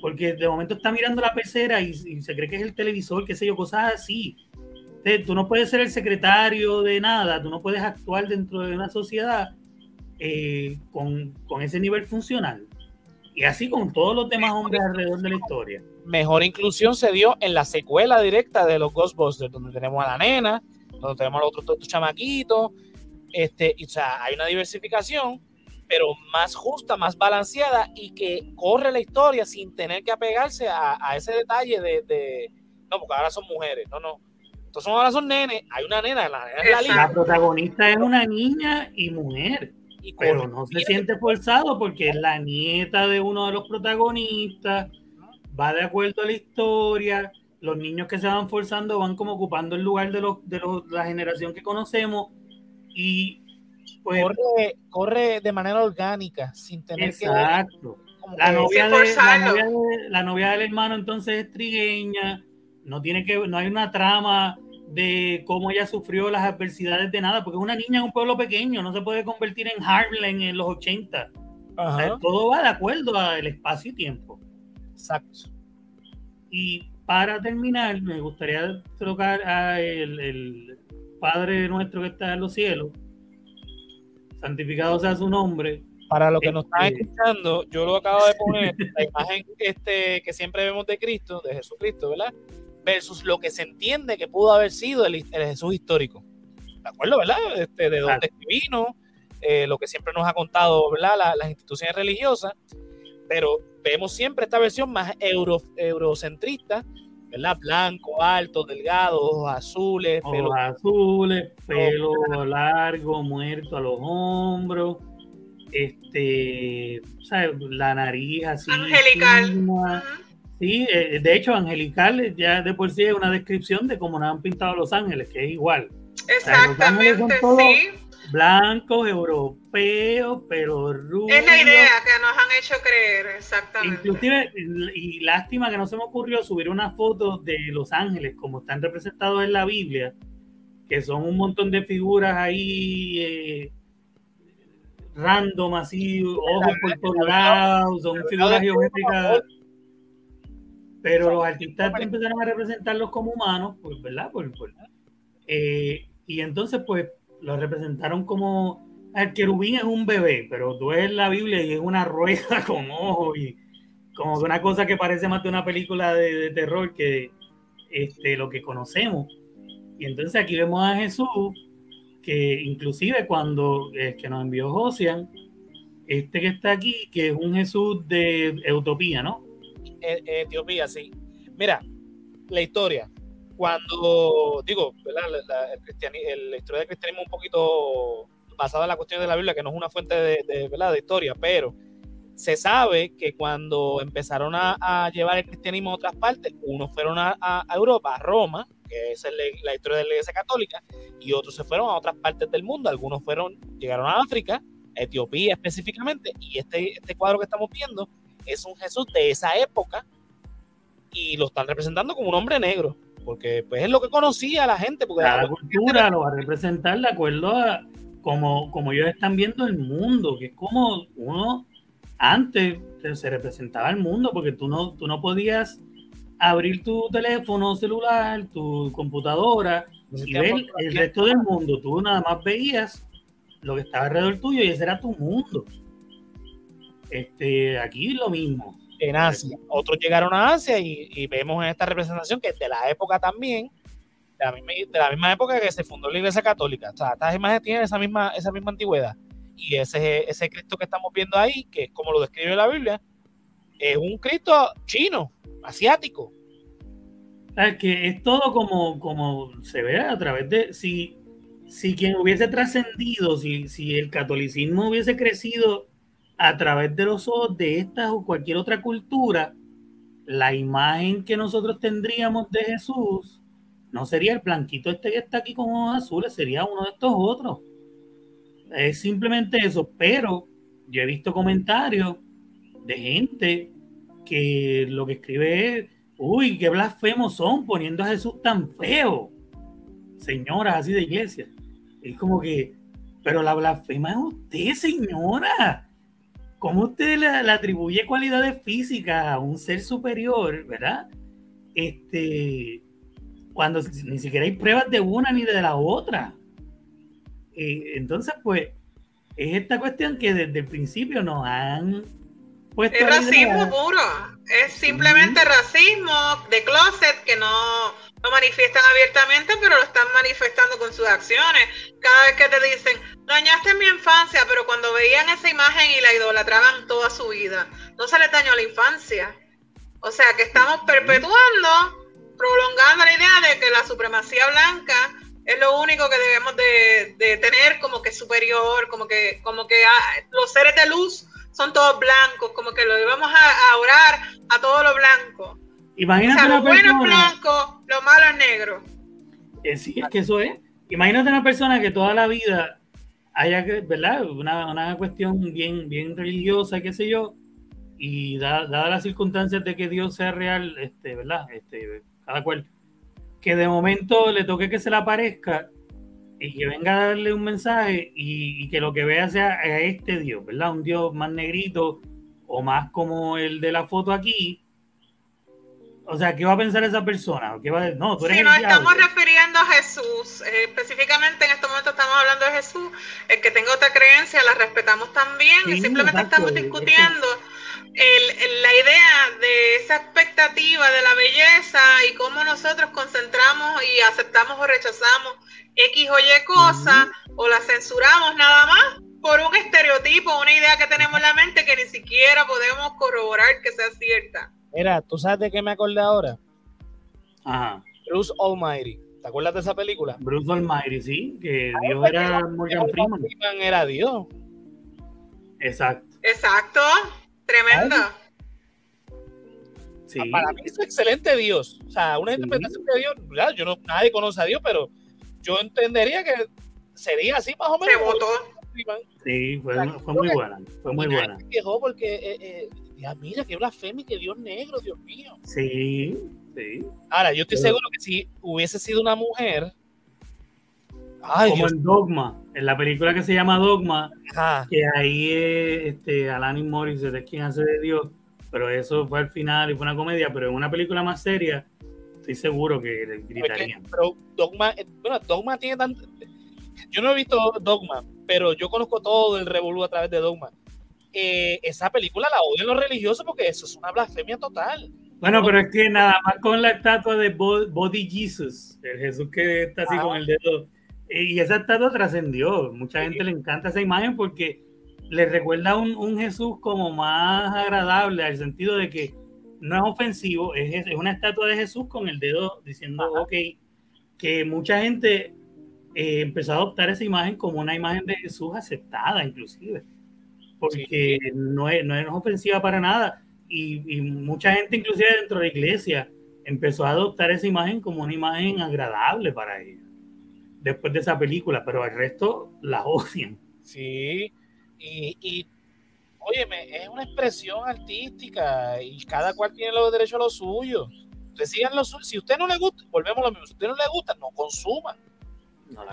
Porque de momento está mirando la pecera y, y se cree que es el televisor, qué sé yo, cosas así tú no puedes ser el secretario de nada, tú no puedes actuar dentro de una sociedad eh, con, ese nivel funcional. Y así con todos los demás hombres alrededor de la historia. Mejor inclusión se dio en la secuela directa de los Ghostbusters, donde tenemos a la nena, donde tenemos a los otros, chamaquitos. Este, o sea, hay una diversificación, pero más justa, más balanceada y que corre la historia sin tener que apegarse a, ese detalle de, de, no, porque ahora son mujeres, no, no entonces ahora son nenes, hay una nena, la, la, la protagonista es una niña y mujer. pero no se siente forzado porque es la nieta de uno de los protagonistas, va de acuerdo a la historia, los niños que se van forzando van como ocupando el lugar de, los, de los, la generación que conocemos y pues, corre, corre de manera orgánica, sin tener exacto. que... La novia, de, la, novia de, la novia del hermano entonces es trigueña, no tiene que, no hay una trama de cómo ella sufrió las adversidades de nada, porque es una niña en un pueblo pequeño, no se puede convertir en Harlem en los 80. todo va de acuerdo al espacio y tiempo. Exacto. Y para terminar, me gustaría tocar a el, Padre nuestro que está en los cielos, santificado sea su nombre, Para los que nos están Este- escuchando, yo lo acabo de poner, la imagen este, que siempre vemos de Cristo, de Jesucristo, ¿verdad? Versus lo que se entiende que pudo haber sido el, el Jesús histórico. ¿De acuerdo, verdad? Este, de dónde vino, eh, lo que siempre nos ha contado, ¿verdad? La- las instituciones religiosas. Pero vemos siempre esta versión más euro, eurocentrista, ¿verdad? Blanco, alto, delgado, ojos azules, pelo Ojos azules, pelo largo, muerto a los hombros, este, ¿sabes? la nariz así. Angelical. fina. Ujú. Sí, eh, de hecho, angelical ya de por sí es una descripción de cómo nos han pintado Los Ángeles, que es igual. Exactamente, todos- sí. Blancos, europeos, pero rubios. Es la idea que nos han hecho creer, exactamente. Inclusive, y lástima que no se me ocurrió subir una foto de Los Ángeles como están representados en la Biblia, que son un montón de figuras ahí eh, random, así, ojos por todos lados, son figuras geométricas. Pero los artistas empezaron a representarlos como humanos, pues, ¿verdad? Por- por- eh, y entonces, pues, los representaron como el querubín es un bebé, pero tú ves la Biblia y es una rueda *laughs* con ojos y como que una cosa que parece más de una película de, de terror que este, lo que conocemos. Y entonces aquí vemos a Jesús, que inclusive cuando eh, que nos envió Josian, este que está aquí, que es un Jesús de Utopía, ¿no? E- Etiopía, sí. Mira, la historia. Cuando, digo, ¿verdad? La, historia del cristianismo un poquito basada en la cuestión de la Biblia, que no es una fuente de, de, ¿verdad? de historia, pero se sabe que cuando empezaron a, llevar el cristianismo a otras partes, unos fueron a, Europa, a Roma, que es la historia de la iglesia católica, y otros se fueron a otras partes del mundo. Algunos fueron, llegaron a África, Etiopía específicamente, y este, este cuadro que estamos viendo es un Jesús de esa época y lo están representando como un hombre negro, porque pues es lo que conocía la gente, porque Cada cultura lo va a representar de acuerdo a como, como ellos están viendo el mundo, que es como uno antes se representaba el mundo, porque tú no, tú no podías abrir tu teléfono celular, tu computadora y ver el resto del mundo. Tú nada más veías lo que estaba alrededor tuyo y ese era tu mundo. Este, aquí lo mismo. en Asia. Otros llegaron a Asia y, y vemos en esta representación que es de la época también, de la, misma, de la misma época que se fundó la Iglesia Católica. O sea, estas imágenes tienen esa misma, esa misma antigüedad. Y ese, ese Cristo que estamos viendo ahí, que es como lo describe la Biblia, es un Cristo chino, asiático. Es que es todo como, como se ve a través de. Si, si quien hubiese trascendido, si, si el catolicismo hubiese crecido a través de los ojos de esta o cualquier otra cultura, la imagen que nosotros tendríamos de Jesús no sería el blanquito este que está aquí con ojos azules, sería uno de estos otros. Es simplemente eso, pero yo he visto comentarios de gente que lo que escribe es, uy, qué blasfemos son poniendo a Jesús tan feo. Señoras así de iglesia. Es como que, pero la blasfema es usted, señora. ¿Cómo usted le, le atribuye cualidades físicas a un ser superior, verdad? Este, cuando ni siquiera hay pruebas de una ni de la otra. Eh, entonces, pues, es esta cuestión que desde el principio nos han puesto. Es racismo puro. Es simplemente racismo de closet que no lo manifiestan abiertamente, pero lo están manifestando con sus acciones. Cada vez que te dicen, dañaste mi infancia, pero cuando veían esa imagen y la idolatraban toda su vida, no se les dañó la infancia. O sea que estamos perpetuando, prolongando la idea de que la supremacía blanca es lo único que debemos de, de tener como que superior, como que, como que ah, los seres de luz son todos blancos, como que lo íbamos a, a orar a todo lo blanco. O Imagínate sea, una lo bueno es blanco, lo malo es negro. Eh, sí, es que eso es. Imagínate una persona que toda la vida haya, que- ¿verdad? Una, una cuestión bien, bien religiosa, qué sé yo, y da- dadas las circunstancias de que Dios sea real, este, ¿verdad? Este, cada cual, que de momento le toque que se le aparezca y que venga a darle un mensaje y, y que lo que vea sea a este Dios, ¿verdad? Un Dios más negrito o más como el de la foto aquí. o sea, ¿qué va a pensar esa persona? ¿Qué va a No, tú eres si nos estamos refiriendo a Jesús, eh, específicamente en este momento estamos hablando de Jesús, el que tenga otra creencia la respetamos también y Sí, simplemente exacto, estamos es discutiendo el- la idea de esa expectativa de la belleza y cómo nosotros concentramos y aceptamos o rechazamos X o Y cosas o la censuramos nada más por un estereotipo, una idea que tenemos en la mente que ni siquiera podemos corroborar que sea cierta. Mira, ¿tú sabes de qué me acordé ahora? Ajá. Bruce Almighty. ¿Te acuerdas de esa película? Bruce Almighty, sí, que Ah, Dios pues, era Morgan Morgan Freeman. Freeman era Dios. Exacto. Exacto, tremendo. Sí. Para mí es un excelente Dios. O sea, una Sí. interpretación de Dios. ya, yo no, nadie conoce a Dios, pero yo entendería que sería así más o menos. Se votó. Sí, fue, muy buena. Fue muy buena. se quejó porque, eh, eh, ya, mira, qué blasfemia, que Dios negro, Dios mío. Sí, sí. Ahora, yo estoy Pero- seguro que si hubiese sido una mujer. Ay, Como Dios. en Dogma, en la película que se llama Dogma, Ajá. que ahí es este, Alanis Morissette es quien hace de Dios, pero eso fue al final y fue una comedia, pero en una película más seria, estoy seguro que gritarían. Pero Dogma, eh, bueno, Dogma tiene tanto. Yo no he visto Dogma, pero yo conozco todo el revolú a través de Dogma. Eh, esa película la odian los religiosos porque eso es una blasfemia total. Bueno, pero es que nada más con la estatua de Bo- Body Jesus, el Jesús que está así Ah. con el dedo, y esa estatua trascendió. Mucha gente le encanta esa imagen porque le recuerda un, un Jesús como más agradable, al sentido de que no es ofensivo, es, es una estatua de Jesús con el dedo diciendo, Ajá. ok, que mucha gente eh, empezó a adoptar esa imagen como una imagen de Jesús aceptada, inclusive, porque no, es, no es ofensiva para nada. Y, y mucha gente, inclusive dentro de la iglesia, empezó a adoptar esa imagen como una imagen agradable para ellos, después de esa película, pero el resto la odian. Sí. Y, y óyeme, es una expresión artística y cada cual tiene los derechos a lo suyo. Ustedes sigan lo suyo. Si a usted no le gusta, volvemos a lo mismo. Si a usted no le gusta, no consuma. No.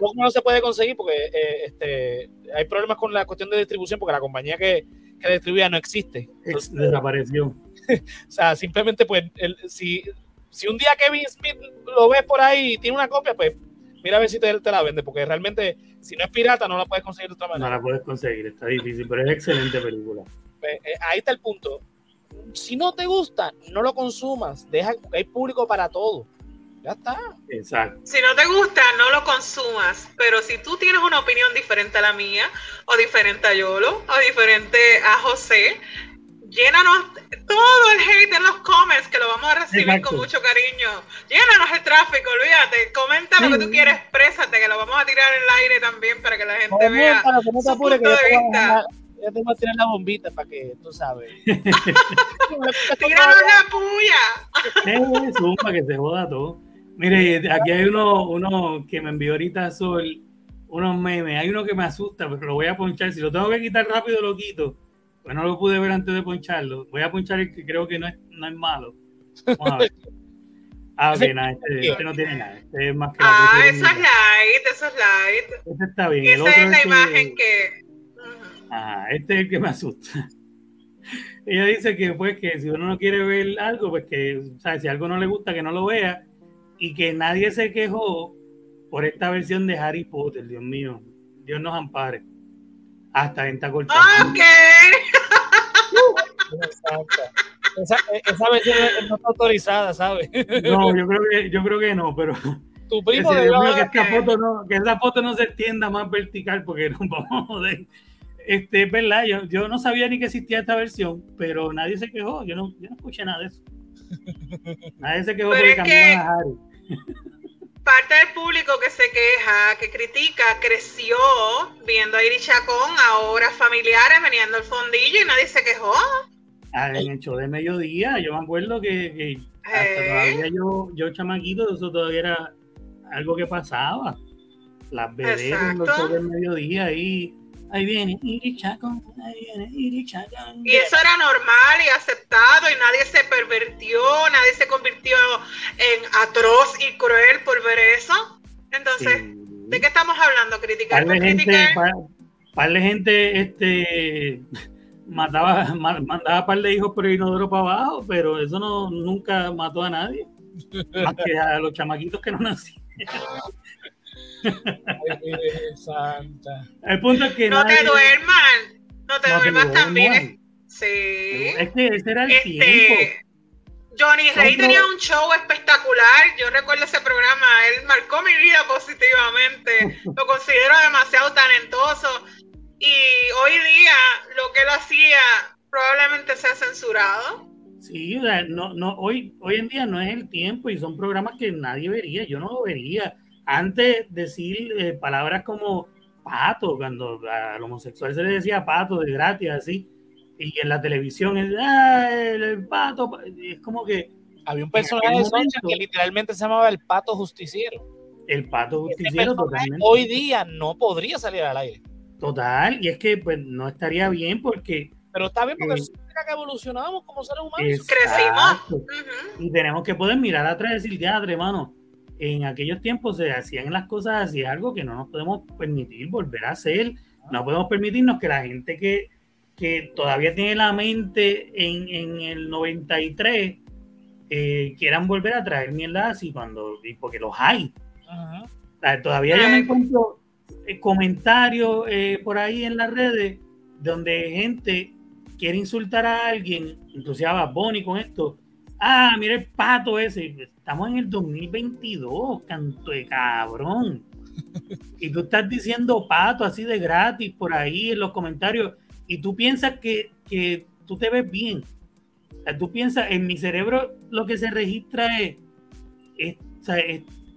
Dogma no se puede conseguir porque eh, este, hay problemas con la cuestión de distribución porque la compañía que, que distribuía no existe. Ex- desapareció. *laughs* O sea, simplemente, pues, el- si, si un día Kevin Smith lo ves por ahí y tiene una copia, pues mira a ver si te, te la vende, porque realmente, si no es pirata, no la puedes conseguir de otra No manera. la puedes conseguir, está difícil, pero es excelente película. Pues, eh, ahí está el punto. Si no te gusta, no lo consumas. Deja, hay público para todo. Ya está. Exacto. Si no te gusta, no lo consumas. Pero si tú tienes una opinión diferente a la mía, o diferente a Yolo, o diferente a José, llénanos todo el hate en los comments, que lo vamos a recibir Exacto. con mucho cariño. Llénanos el tráfico, olvídate. Comenta lo que tú quieres, exprésate, que lo vamos a tirar en el aire también para que la gente Comenta, vea. no te su que punto de te voy a vista. dejar- yo te voy a tirar la bombita para que tú sabes. *laughs* Tíranos la puya. Eh, zumba, que se joda todo. Mire, aquí hay uno, uno que me envió ahorita Sol, unos memes. Hay uno que me asusta, pero lo voy a ponchar. Si lo tengo que quitar rápido, lo quito. Pues no lo pude ver antes de poncharlo. Voy a ponchar el que creo que no es, no es malo. Vamos a ver. Ah, ok, nada, este, este no tiene nada. Este es más que la Ah, puse eso es light, eso es light. Este está bien. El Esa otro es la imagen que... Ujú. Ajá, este es el que me asusta. *laughs* Ella dice que pues que si uno no quiere ver algo, pues que, o sea, si algo no le gusta, que no lo vea, y que nadie se quejó por esta versión de Harry Potter, Dios mío, Dios nos ampare. Hasta en corta. Ok. Exacto. Esa, esa versión es- no está autorizada, ¿sabes? No, yo creo que, yo creo que no, pero Tu que, primo que esta foto no, que esa foto no se extienda más vertical porque nos vamos a joder. Este, es verdad, yo, yo no sabía ni que existía esta versión, pero nadie se quejó, yo no, yo no escuché nada de eso. Nadie se quejó Pero porque es cambiaron que- a Harry. Parte del público que se queja, que critica, creció viendo a Iri Chacón, ahora familiares veniendo al fondillo y nadie se quejó. En el show de mediodía, yo me acuerdo que, que hasta Eh. todavía yo, yo chamaquito, eso todavía era algo que pasaba. Las vedetas en los shows del mediodía ahí, ahí viene Iri Chacón, ahí viene Iri Chacón. Y eso era normal y aceptado y nadie se pervertió, nadie se convirtió en atroz y cruel por ver eso. Entonces, Sí. ¿de qué estamos hablando? Criticar por de gente, criticar. par, par de gente este, mataba, *laughs* mandaba un par de hijos por el inodoro para abajo, pero eso no nunca mató a nadie. *laughs* Más que a los chamaquitos que no nacieron. santa. El punto es que no te duerman, no te duermas también. Sí. Es que ese era el este, tiempo. Johnny Rey tenía un show espectacular. Yo recuerdo ese programa. Él marcó mi vida positivamente. Lo considero demasiado talentoso. Y hoy día lo que él hacía probablemente sea censurado. Sí, no, no, hoy, hoy en día no es el tiempo y son programas que nadie vería. Yo no lo vería. Antes decir eh, palabras como pato, cuando al homosexual se le decía pato de gratis, así y en la televisión es ah, el, pato, es como que... Había un personaje de Soncha que literalmente se llamaba el pato justiciero. El pato justiciero, totalmente. Hoy día no podría salir al aire. Total, y es que pues no estaría bien porque... Pero está bien porque eh, significa que evolucionamos como seres humanos. Crecimos. Y tenemos que poder mirar atrás y decir, ya, hermano, en aquellos tiempos se hacían las cosas así, algo que no nos podemos permitir volver a hacer. No podemos permitirnos que la gente que que todavía tiene la mente en, en el 93 eh, quieran volver a traer mierda así cuando, porque los hay. todavía yo me encuentro eh, comentarios eh, por ahí en las redes donde gente quiere insultar a alguien, inclusive a Bonnie con esto. Ah, mira el pato ese. Estamos en el 2022, canto de cabrón. Y tú estás diciendo pato así de gratis por ahí en los comentarios y tú piensas que, que tú te ves bien. Tú piensas, en mi cerebro lo que se registra es,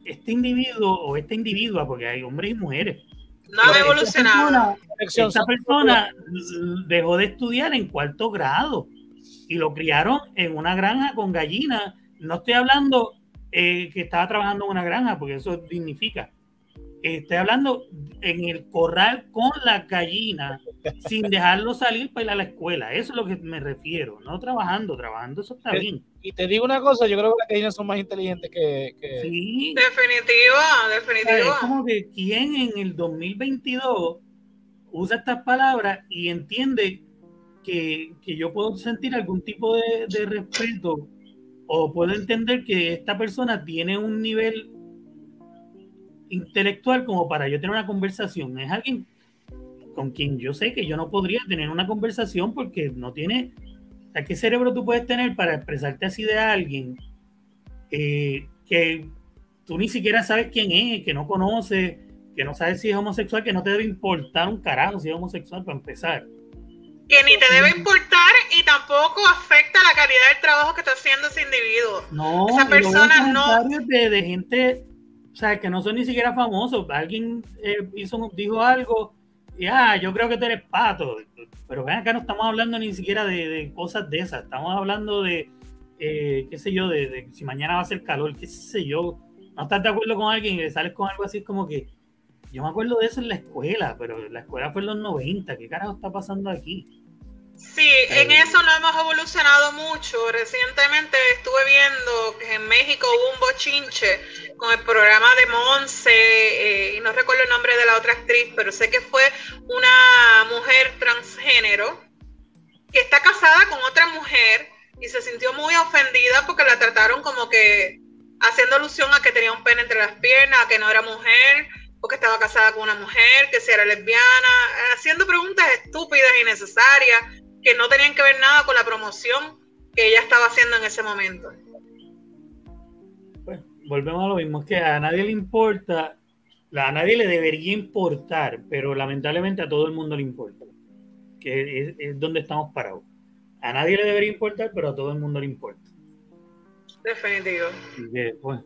este individuo o esta individua, porque hay hombres y mujeres. No ha evolucionado. Esta persona dejó de estudiar en cuarto grado y lo criaron en una granja con gallinas. No estoy hablando eh, que estaba trabajando en una granja, porque eso dignifica estoy hablando en el corral con la gallina, sin dejarlo salir para ir a la escuela. Eso es lo que me refiero. No trabajando, trabajando, eso está bien. Y te digo una cosa, yo creo que las gallinas son más inteligentes que... Sí. Definitivo, definitivo. Es como que quien en el 2022 usa estas palabras y entiende que, yo puedo sentir algún tipo de, de respeto o puedo entender que esta persona tiene un nivel intelectual como para yo tener una conversación. Es alguien con quien yo sé que yo no podría tener una conversación porque no tiene... O sea, ¿qué cerebro tú puedes tener para expresarte así de alguien eh, que tú ni siquiera sabes quién es, que no conoces, que no sabes si es homosexual, que no te debe importar un carajo si es homosexual para empezar? Que ni te debe importar y tampoco afecta la calidad del trabajo que está haciendo ese individuo. No, esa persona no. De, de gente o sea, que no son ni siquiera famosos. Alguien eh, hizo, dijo algo y, ah, yo creo que tú eres pato. Pero ven acá, no estamos hablando ni siquiera de, cosas de esas. Estamos hablando de, eh, qué sé yo, de, si mañana va a ser calor, qué sé yo. No estás de acuerdo con alguien y sales con algo así como que, yo me acuerdo de eso en la escuela, pero la escuela fue en los 90. ¿Qué carajo está pasando aquí? Sí, en eso no hemos evolucionado mucho. Recientemente estuve viendo que en México hubo un bochinche con el programa de Monse, eh, y no recuerdo el nombre de la otra actriz, pero sé que fue una mujer transgénero que está casada con otra mujer y se sintió muy ofendida porque la trataron como que haciendo alusión a que tenía un pene entre las piernas, a que no era mujer, o que estaba casada con una mujer, que si era lesbiana, haciendo preguntas estúpidas y necesarias que no tenían que ver nada con la promoción que ella estaba haciendo en ese momento. Pues volvemos a lo mismo, es que a nadie le importa, a nadie le debería importar, pero lamentablemente a todo el mundo le importa, que es, donde estamos parados. A nadie le debería importar, pero a todo el mundo le importa. Definitivo. Pues,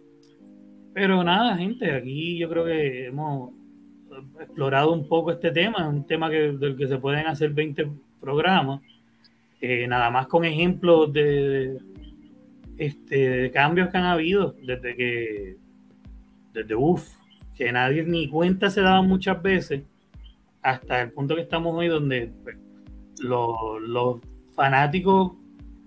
pero nada, gente, aquí yo creo que hemos explorado un poco este tema, un tema que, del que se pueden hacer 20 programas, eh, nada más con ejemplos de, este, cambios que han habido desde que, desde uff, que nadie ni cuenta se daba muchas veces, hasta el punto que estamos hoy, donde pues, los, fanáticos,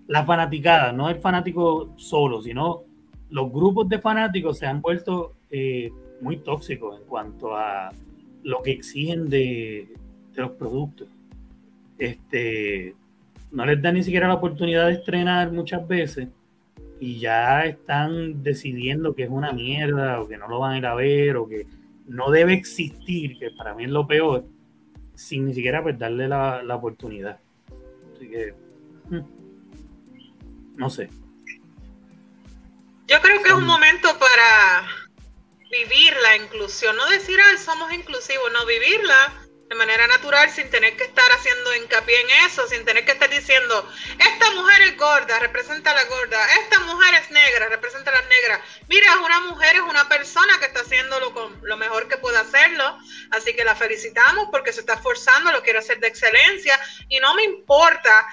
las fanaticadas, no el fanático solo, sino los grupos de fanáticos se han vuelto eh, muy tóxicos en cuanto a lo que exigen de, de los productos. Este, no les da ni siquiera la oportunidad de estrenar muchas veces y ya están decidiendo que es una mierda o que no lo van a ir a ver o que no debe existir, que para mí es lo peor, sin ni siquiera pues, darle la, la oportunidad. Así que, mm, no sé. Yo creo que es un momento para vivir la inclusión, no decir, ay, somos inclusivos, no vivirla de manera natural sin tener que estar haciendo hincapié en eso, sin tener que estar diciendo, esta mujer es gorda, representa a la gorda, esta mujer es negra, representa a la negra. Mira, una mujer es una persona que está haciendo lo, lo mejor que puede hacerlo, así que la felicitamos porque se está esforzando, lo quiere hacer de excelencia y no me importa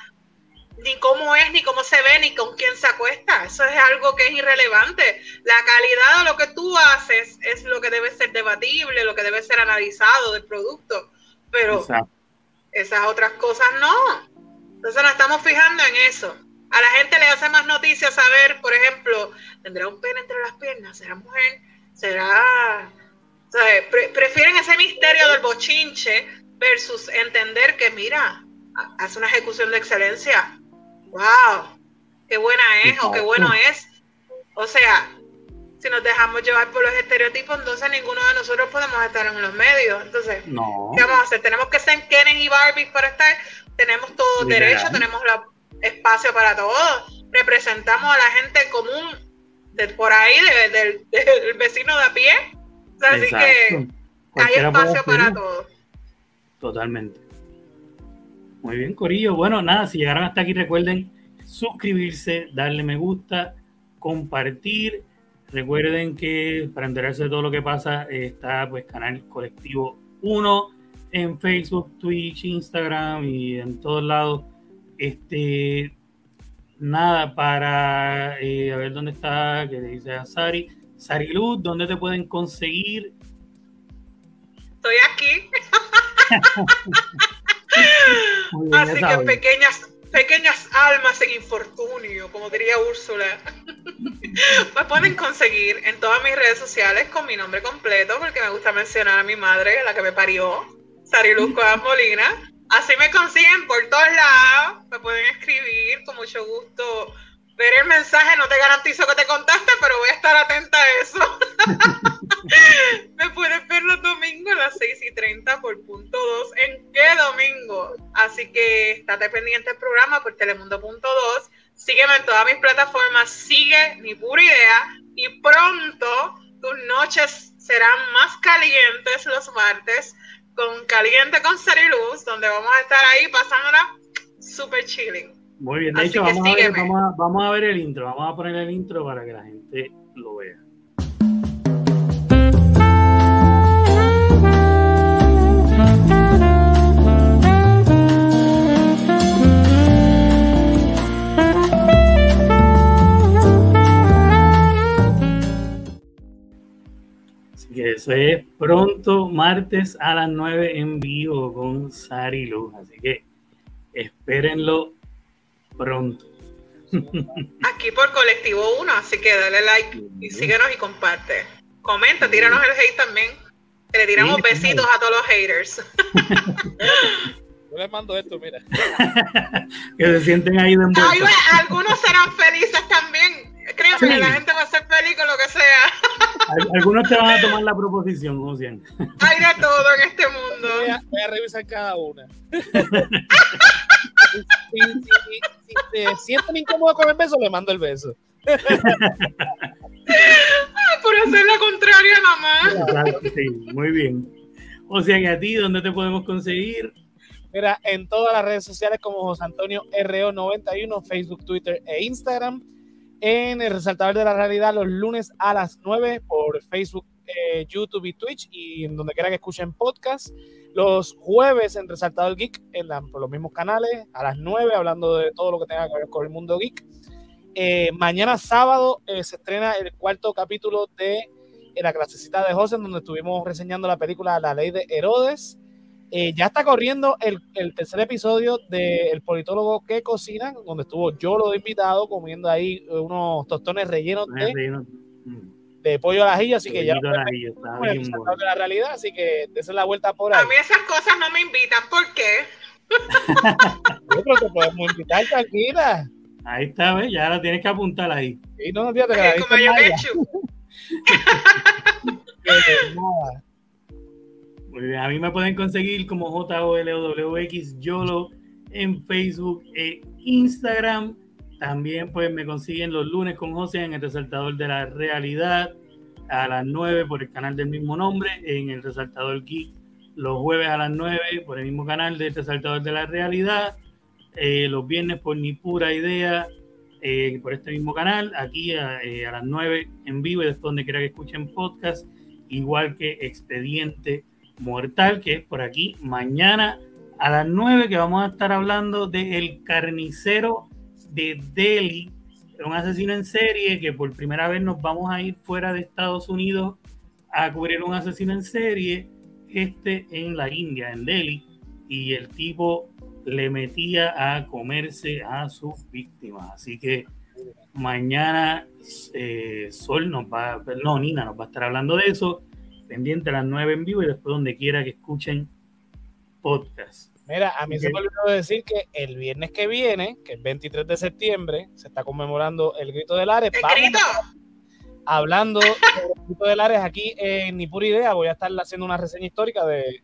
ni cómo es, ni cómo se ve, ni con quién se acuesta. Eso es algo que es irrelevante. La calidad de lo que tú haces es lo que debe ser debatible, lo que debe ser analizado del producto pero esas otras cosas no. Entonces nos estamos fijando en eso. A la gente le hace más noticias saber, por ejemplo, tendrá un pene entre las piernas, será mujer, será... prefieren ese misterio del bochinche versus entender que, mira, hace una ejecución de excelencia. ¡Wow! ¡Qué buena es o qué bueno es! O sea, si nos dejamos llevar por los estereotipos, entonces ninguno de nosotros podemos estar en los medios. Entonces, ¿qué vamos a hacer? Tenemos que ser Kenen y Barbie para estar. Tenemos todo derecho, tenemos espacio para todos. Representamos a la gente común de por ahí, del vecino de a pie. así que hay espacio para todos. Totalmente. Muy bien, Corillo. Bueno, nada, si llegaron hasta aquí, recuerden suscribirse, darle me gusta, compartir Recuerden que para enterarse de todo lo que pasa está pues Canal Colectivo 1 en Facebook, Twitch, Instagram y en todos lados. Este, nada, para eh, a ver dónde está, que le dice a Sari. Sari Luz, ¿dónde te pueden conseguir? Estoy aquí. *laughs* Así que pequeñas pequeñas almas en infortunio, como diría Úrsula, me *laughs* pueden conseguir en todas mis redes sociales con mi nombre completo, porque me gusta mencionar a mi madre, la que me parió, Sariluz Molina. Así me consiguen por todos lados, me pueden escribir con mucho gusto. Ver el mensaje, no te garantizo que te conteste, pero voy a estar atenta a eso. *laughs* Me puedes ver los domingos a las 6 y 30 por punto 2. ¿En qué domingo? Así que estate pendiente del programa por telemundo.2. Sígueme en todas mis plataformas. Sigue mi pura idea. Y pronto tus noches serán más calientes los martes con Caliente con Luz, donde vamos a estar ahí pasándola super chilling. Muy bien, de hecho, vamos a, ver, vamos a ver el intro. Vamos a poner el intro para que la gente lo vea. que eso es pronto, martes a las 9 en vivo con Sari Luz. Así que espérenlo pronto. *laughs* Aquí por Colectivo 1, así que dale like y síguenos y comparte. Comenta, tíranos el hate también. le tiramos besitos a todos los haters. Yo les mando esto, mira. *laughs* que se sienten ahí de Algunos serán felices también. Créeme, la gente va a ser feliz con lo que sea. Algunos te van a tomar la proposición, siempre. Hay de todo en este mundo. Voy a, revisar cada una. *laughs* si, si, te sienten incómodos con el beso, le mando el beso. Por hacer la contraria, mamá. Sí, muy bien. O sea que a ti, ¿dónde te podemos conseguir? Mira, en todas las redes sociales como José Antonio RO91, Facebook, Twitter e Instagram. En el Resaltador de la Realidad los lunes a las 9 por Facebook, eh, YouTube y Twitch y en donde quiera que escuchen podcast. Los jueves en Resaltador Geek en por los mismos canales a las 9 hablando de todo lo que tenga que ver con el mundo geek. Eh, mañana sábado eh, se estrena el cuarto capítulo de la clasecita de José, donde estuvimos reseñando la película La Ley de Herodes. Eh, ya está corriendo el, tercer episodio del politólogo que cocina, donde estuvo yo lo invitado comiendo ahí unos tostones rellenos de, mm. De pollo al ajillo, así que ya de la realidad, así que esa es la vuelta por ahí. A mí esas cosas no me invitan, ¿por qué? *laughs* pero te podemos invitar, tranquila. Ahí está, ¿ves? Ya la tienes que apuntar ahí. Sí, no, fíjate que la como yo he hecho. Que nada. Muy bien, a mí me pueden conseguir como JOLWX YOLO en Facebook e Instagram. También pues me consiguen los lunes con José en el resaltador de la realidad a las 9 por el canal del mismo nombre, en el resaltador Geek los jueves a las 9 por el mismo canal del resaltador de la realidad, eh, los viernes por Ni Pura Idea eh, por este mismo canal, aquí a, eh, a las 9 en vivo y después donde quiera que escuchen podcast, igual que Expediente Mortal, que es por aquí mañana a las 9 que vamos a estar hablando de El Carnicero de Delhi, un asesino en serie que por primera vez nos vamos a ir fuera de Estados Unidos a cubrir un asesino en serie, este en la India, en Delhi, y el tipo le metía a comerse a sus víctimas. Así que mañana eh, Sol nos va, no, Nina nos va a estar hablando de eso, pendiente a las 9 en vivo y después donde quiera que escuchen podcast. Mira, a mí se Ok. me olvidó decir que el viernes que viene, que es 23 de septiembre, se está conmemorando el Grito del Ares. ¿El grito? hablando sobre el Grito del Ares aquí en Ni Pura Idea. Voy a estar haciendo una reseña histórica de,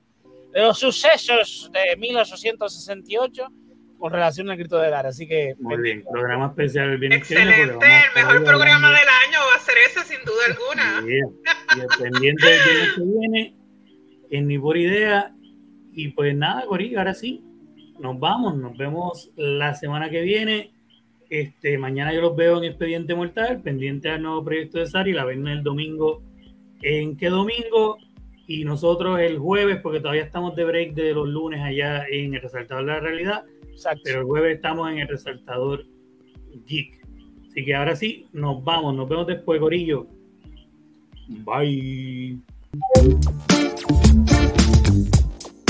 de los sucesos de 1868 con relación al Grito del Ares. Así que Muy bien, programa especial el viernes que viene. Excelente, el mejor programa del año va a ser ese sin duda alguna. Yeah. Y el pendiente del viernes que viene, en ni por idea. Y pues nada, Corillo, ahora sí, nos vamos, nos vemos la semana que viene. Este, mañana yo los veo en Expediente Mortal, pendiente al nuevo proyecto de Sari, la ven el domingo. ¿En qué domingo? Y nosotros el jueves, porque todavía estamos de break de los lunes allá en el Resaltador de la Realidad, exacto. pero el jueves estamos en el Resaltador Geek. Así que ahora sí, nos vamos, nos vemos después, Corillo. Bye.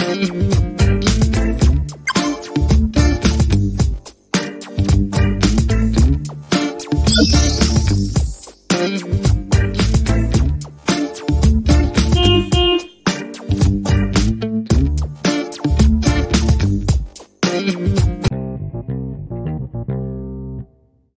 Thank *laughs* you.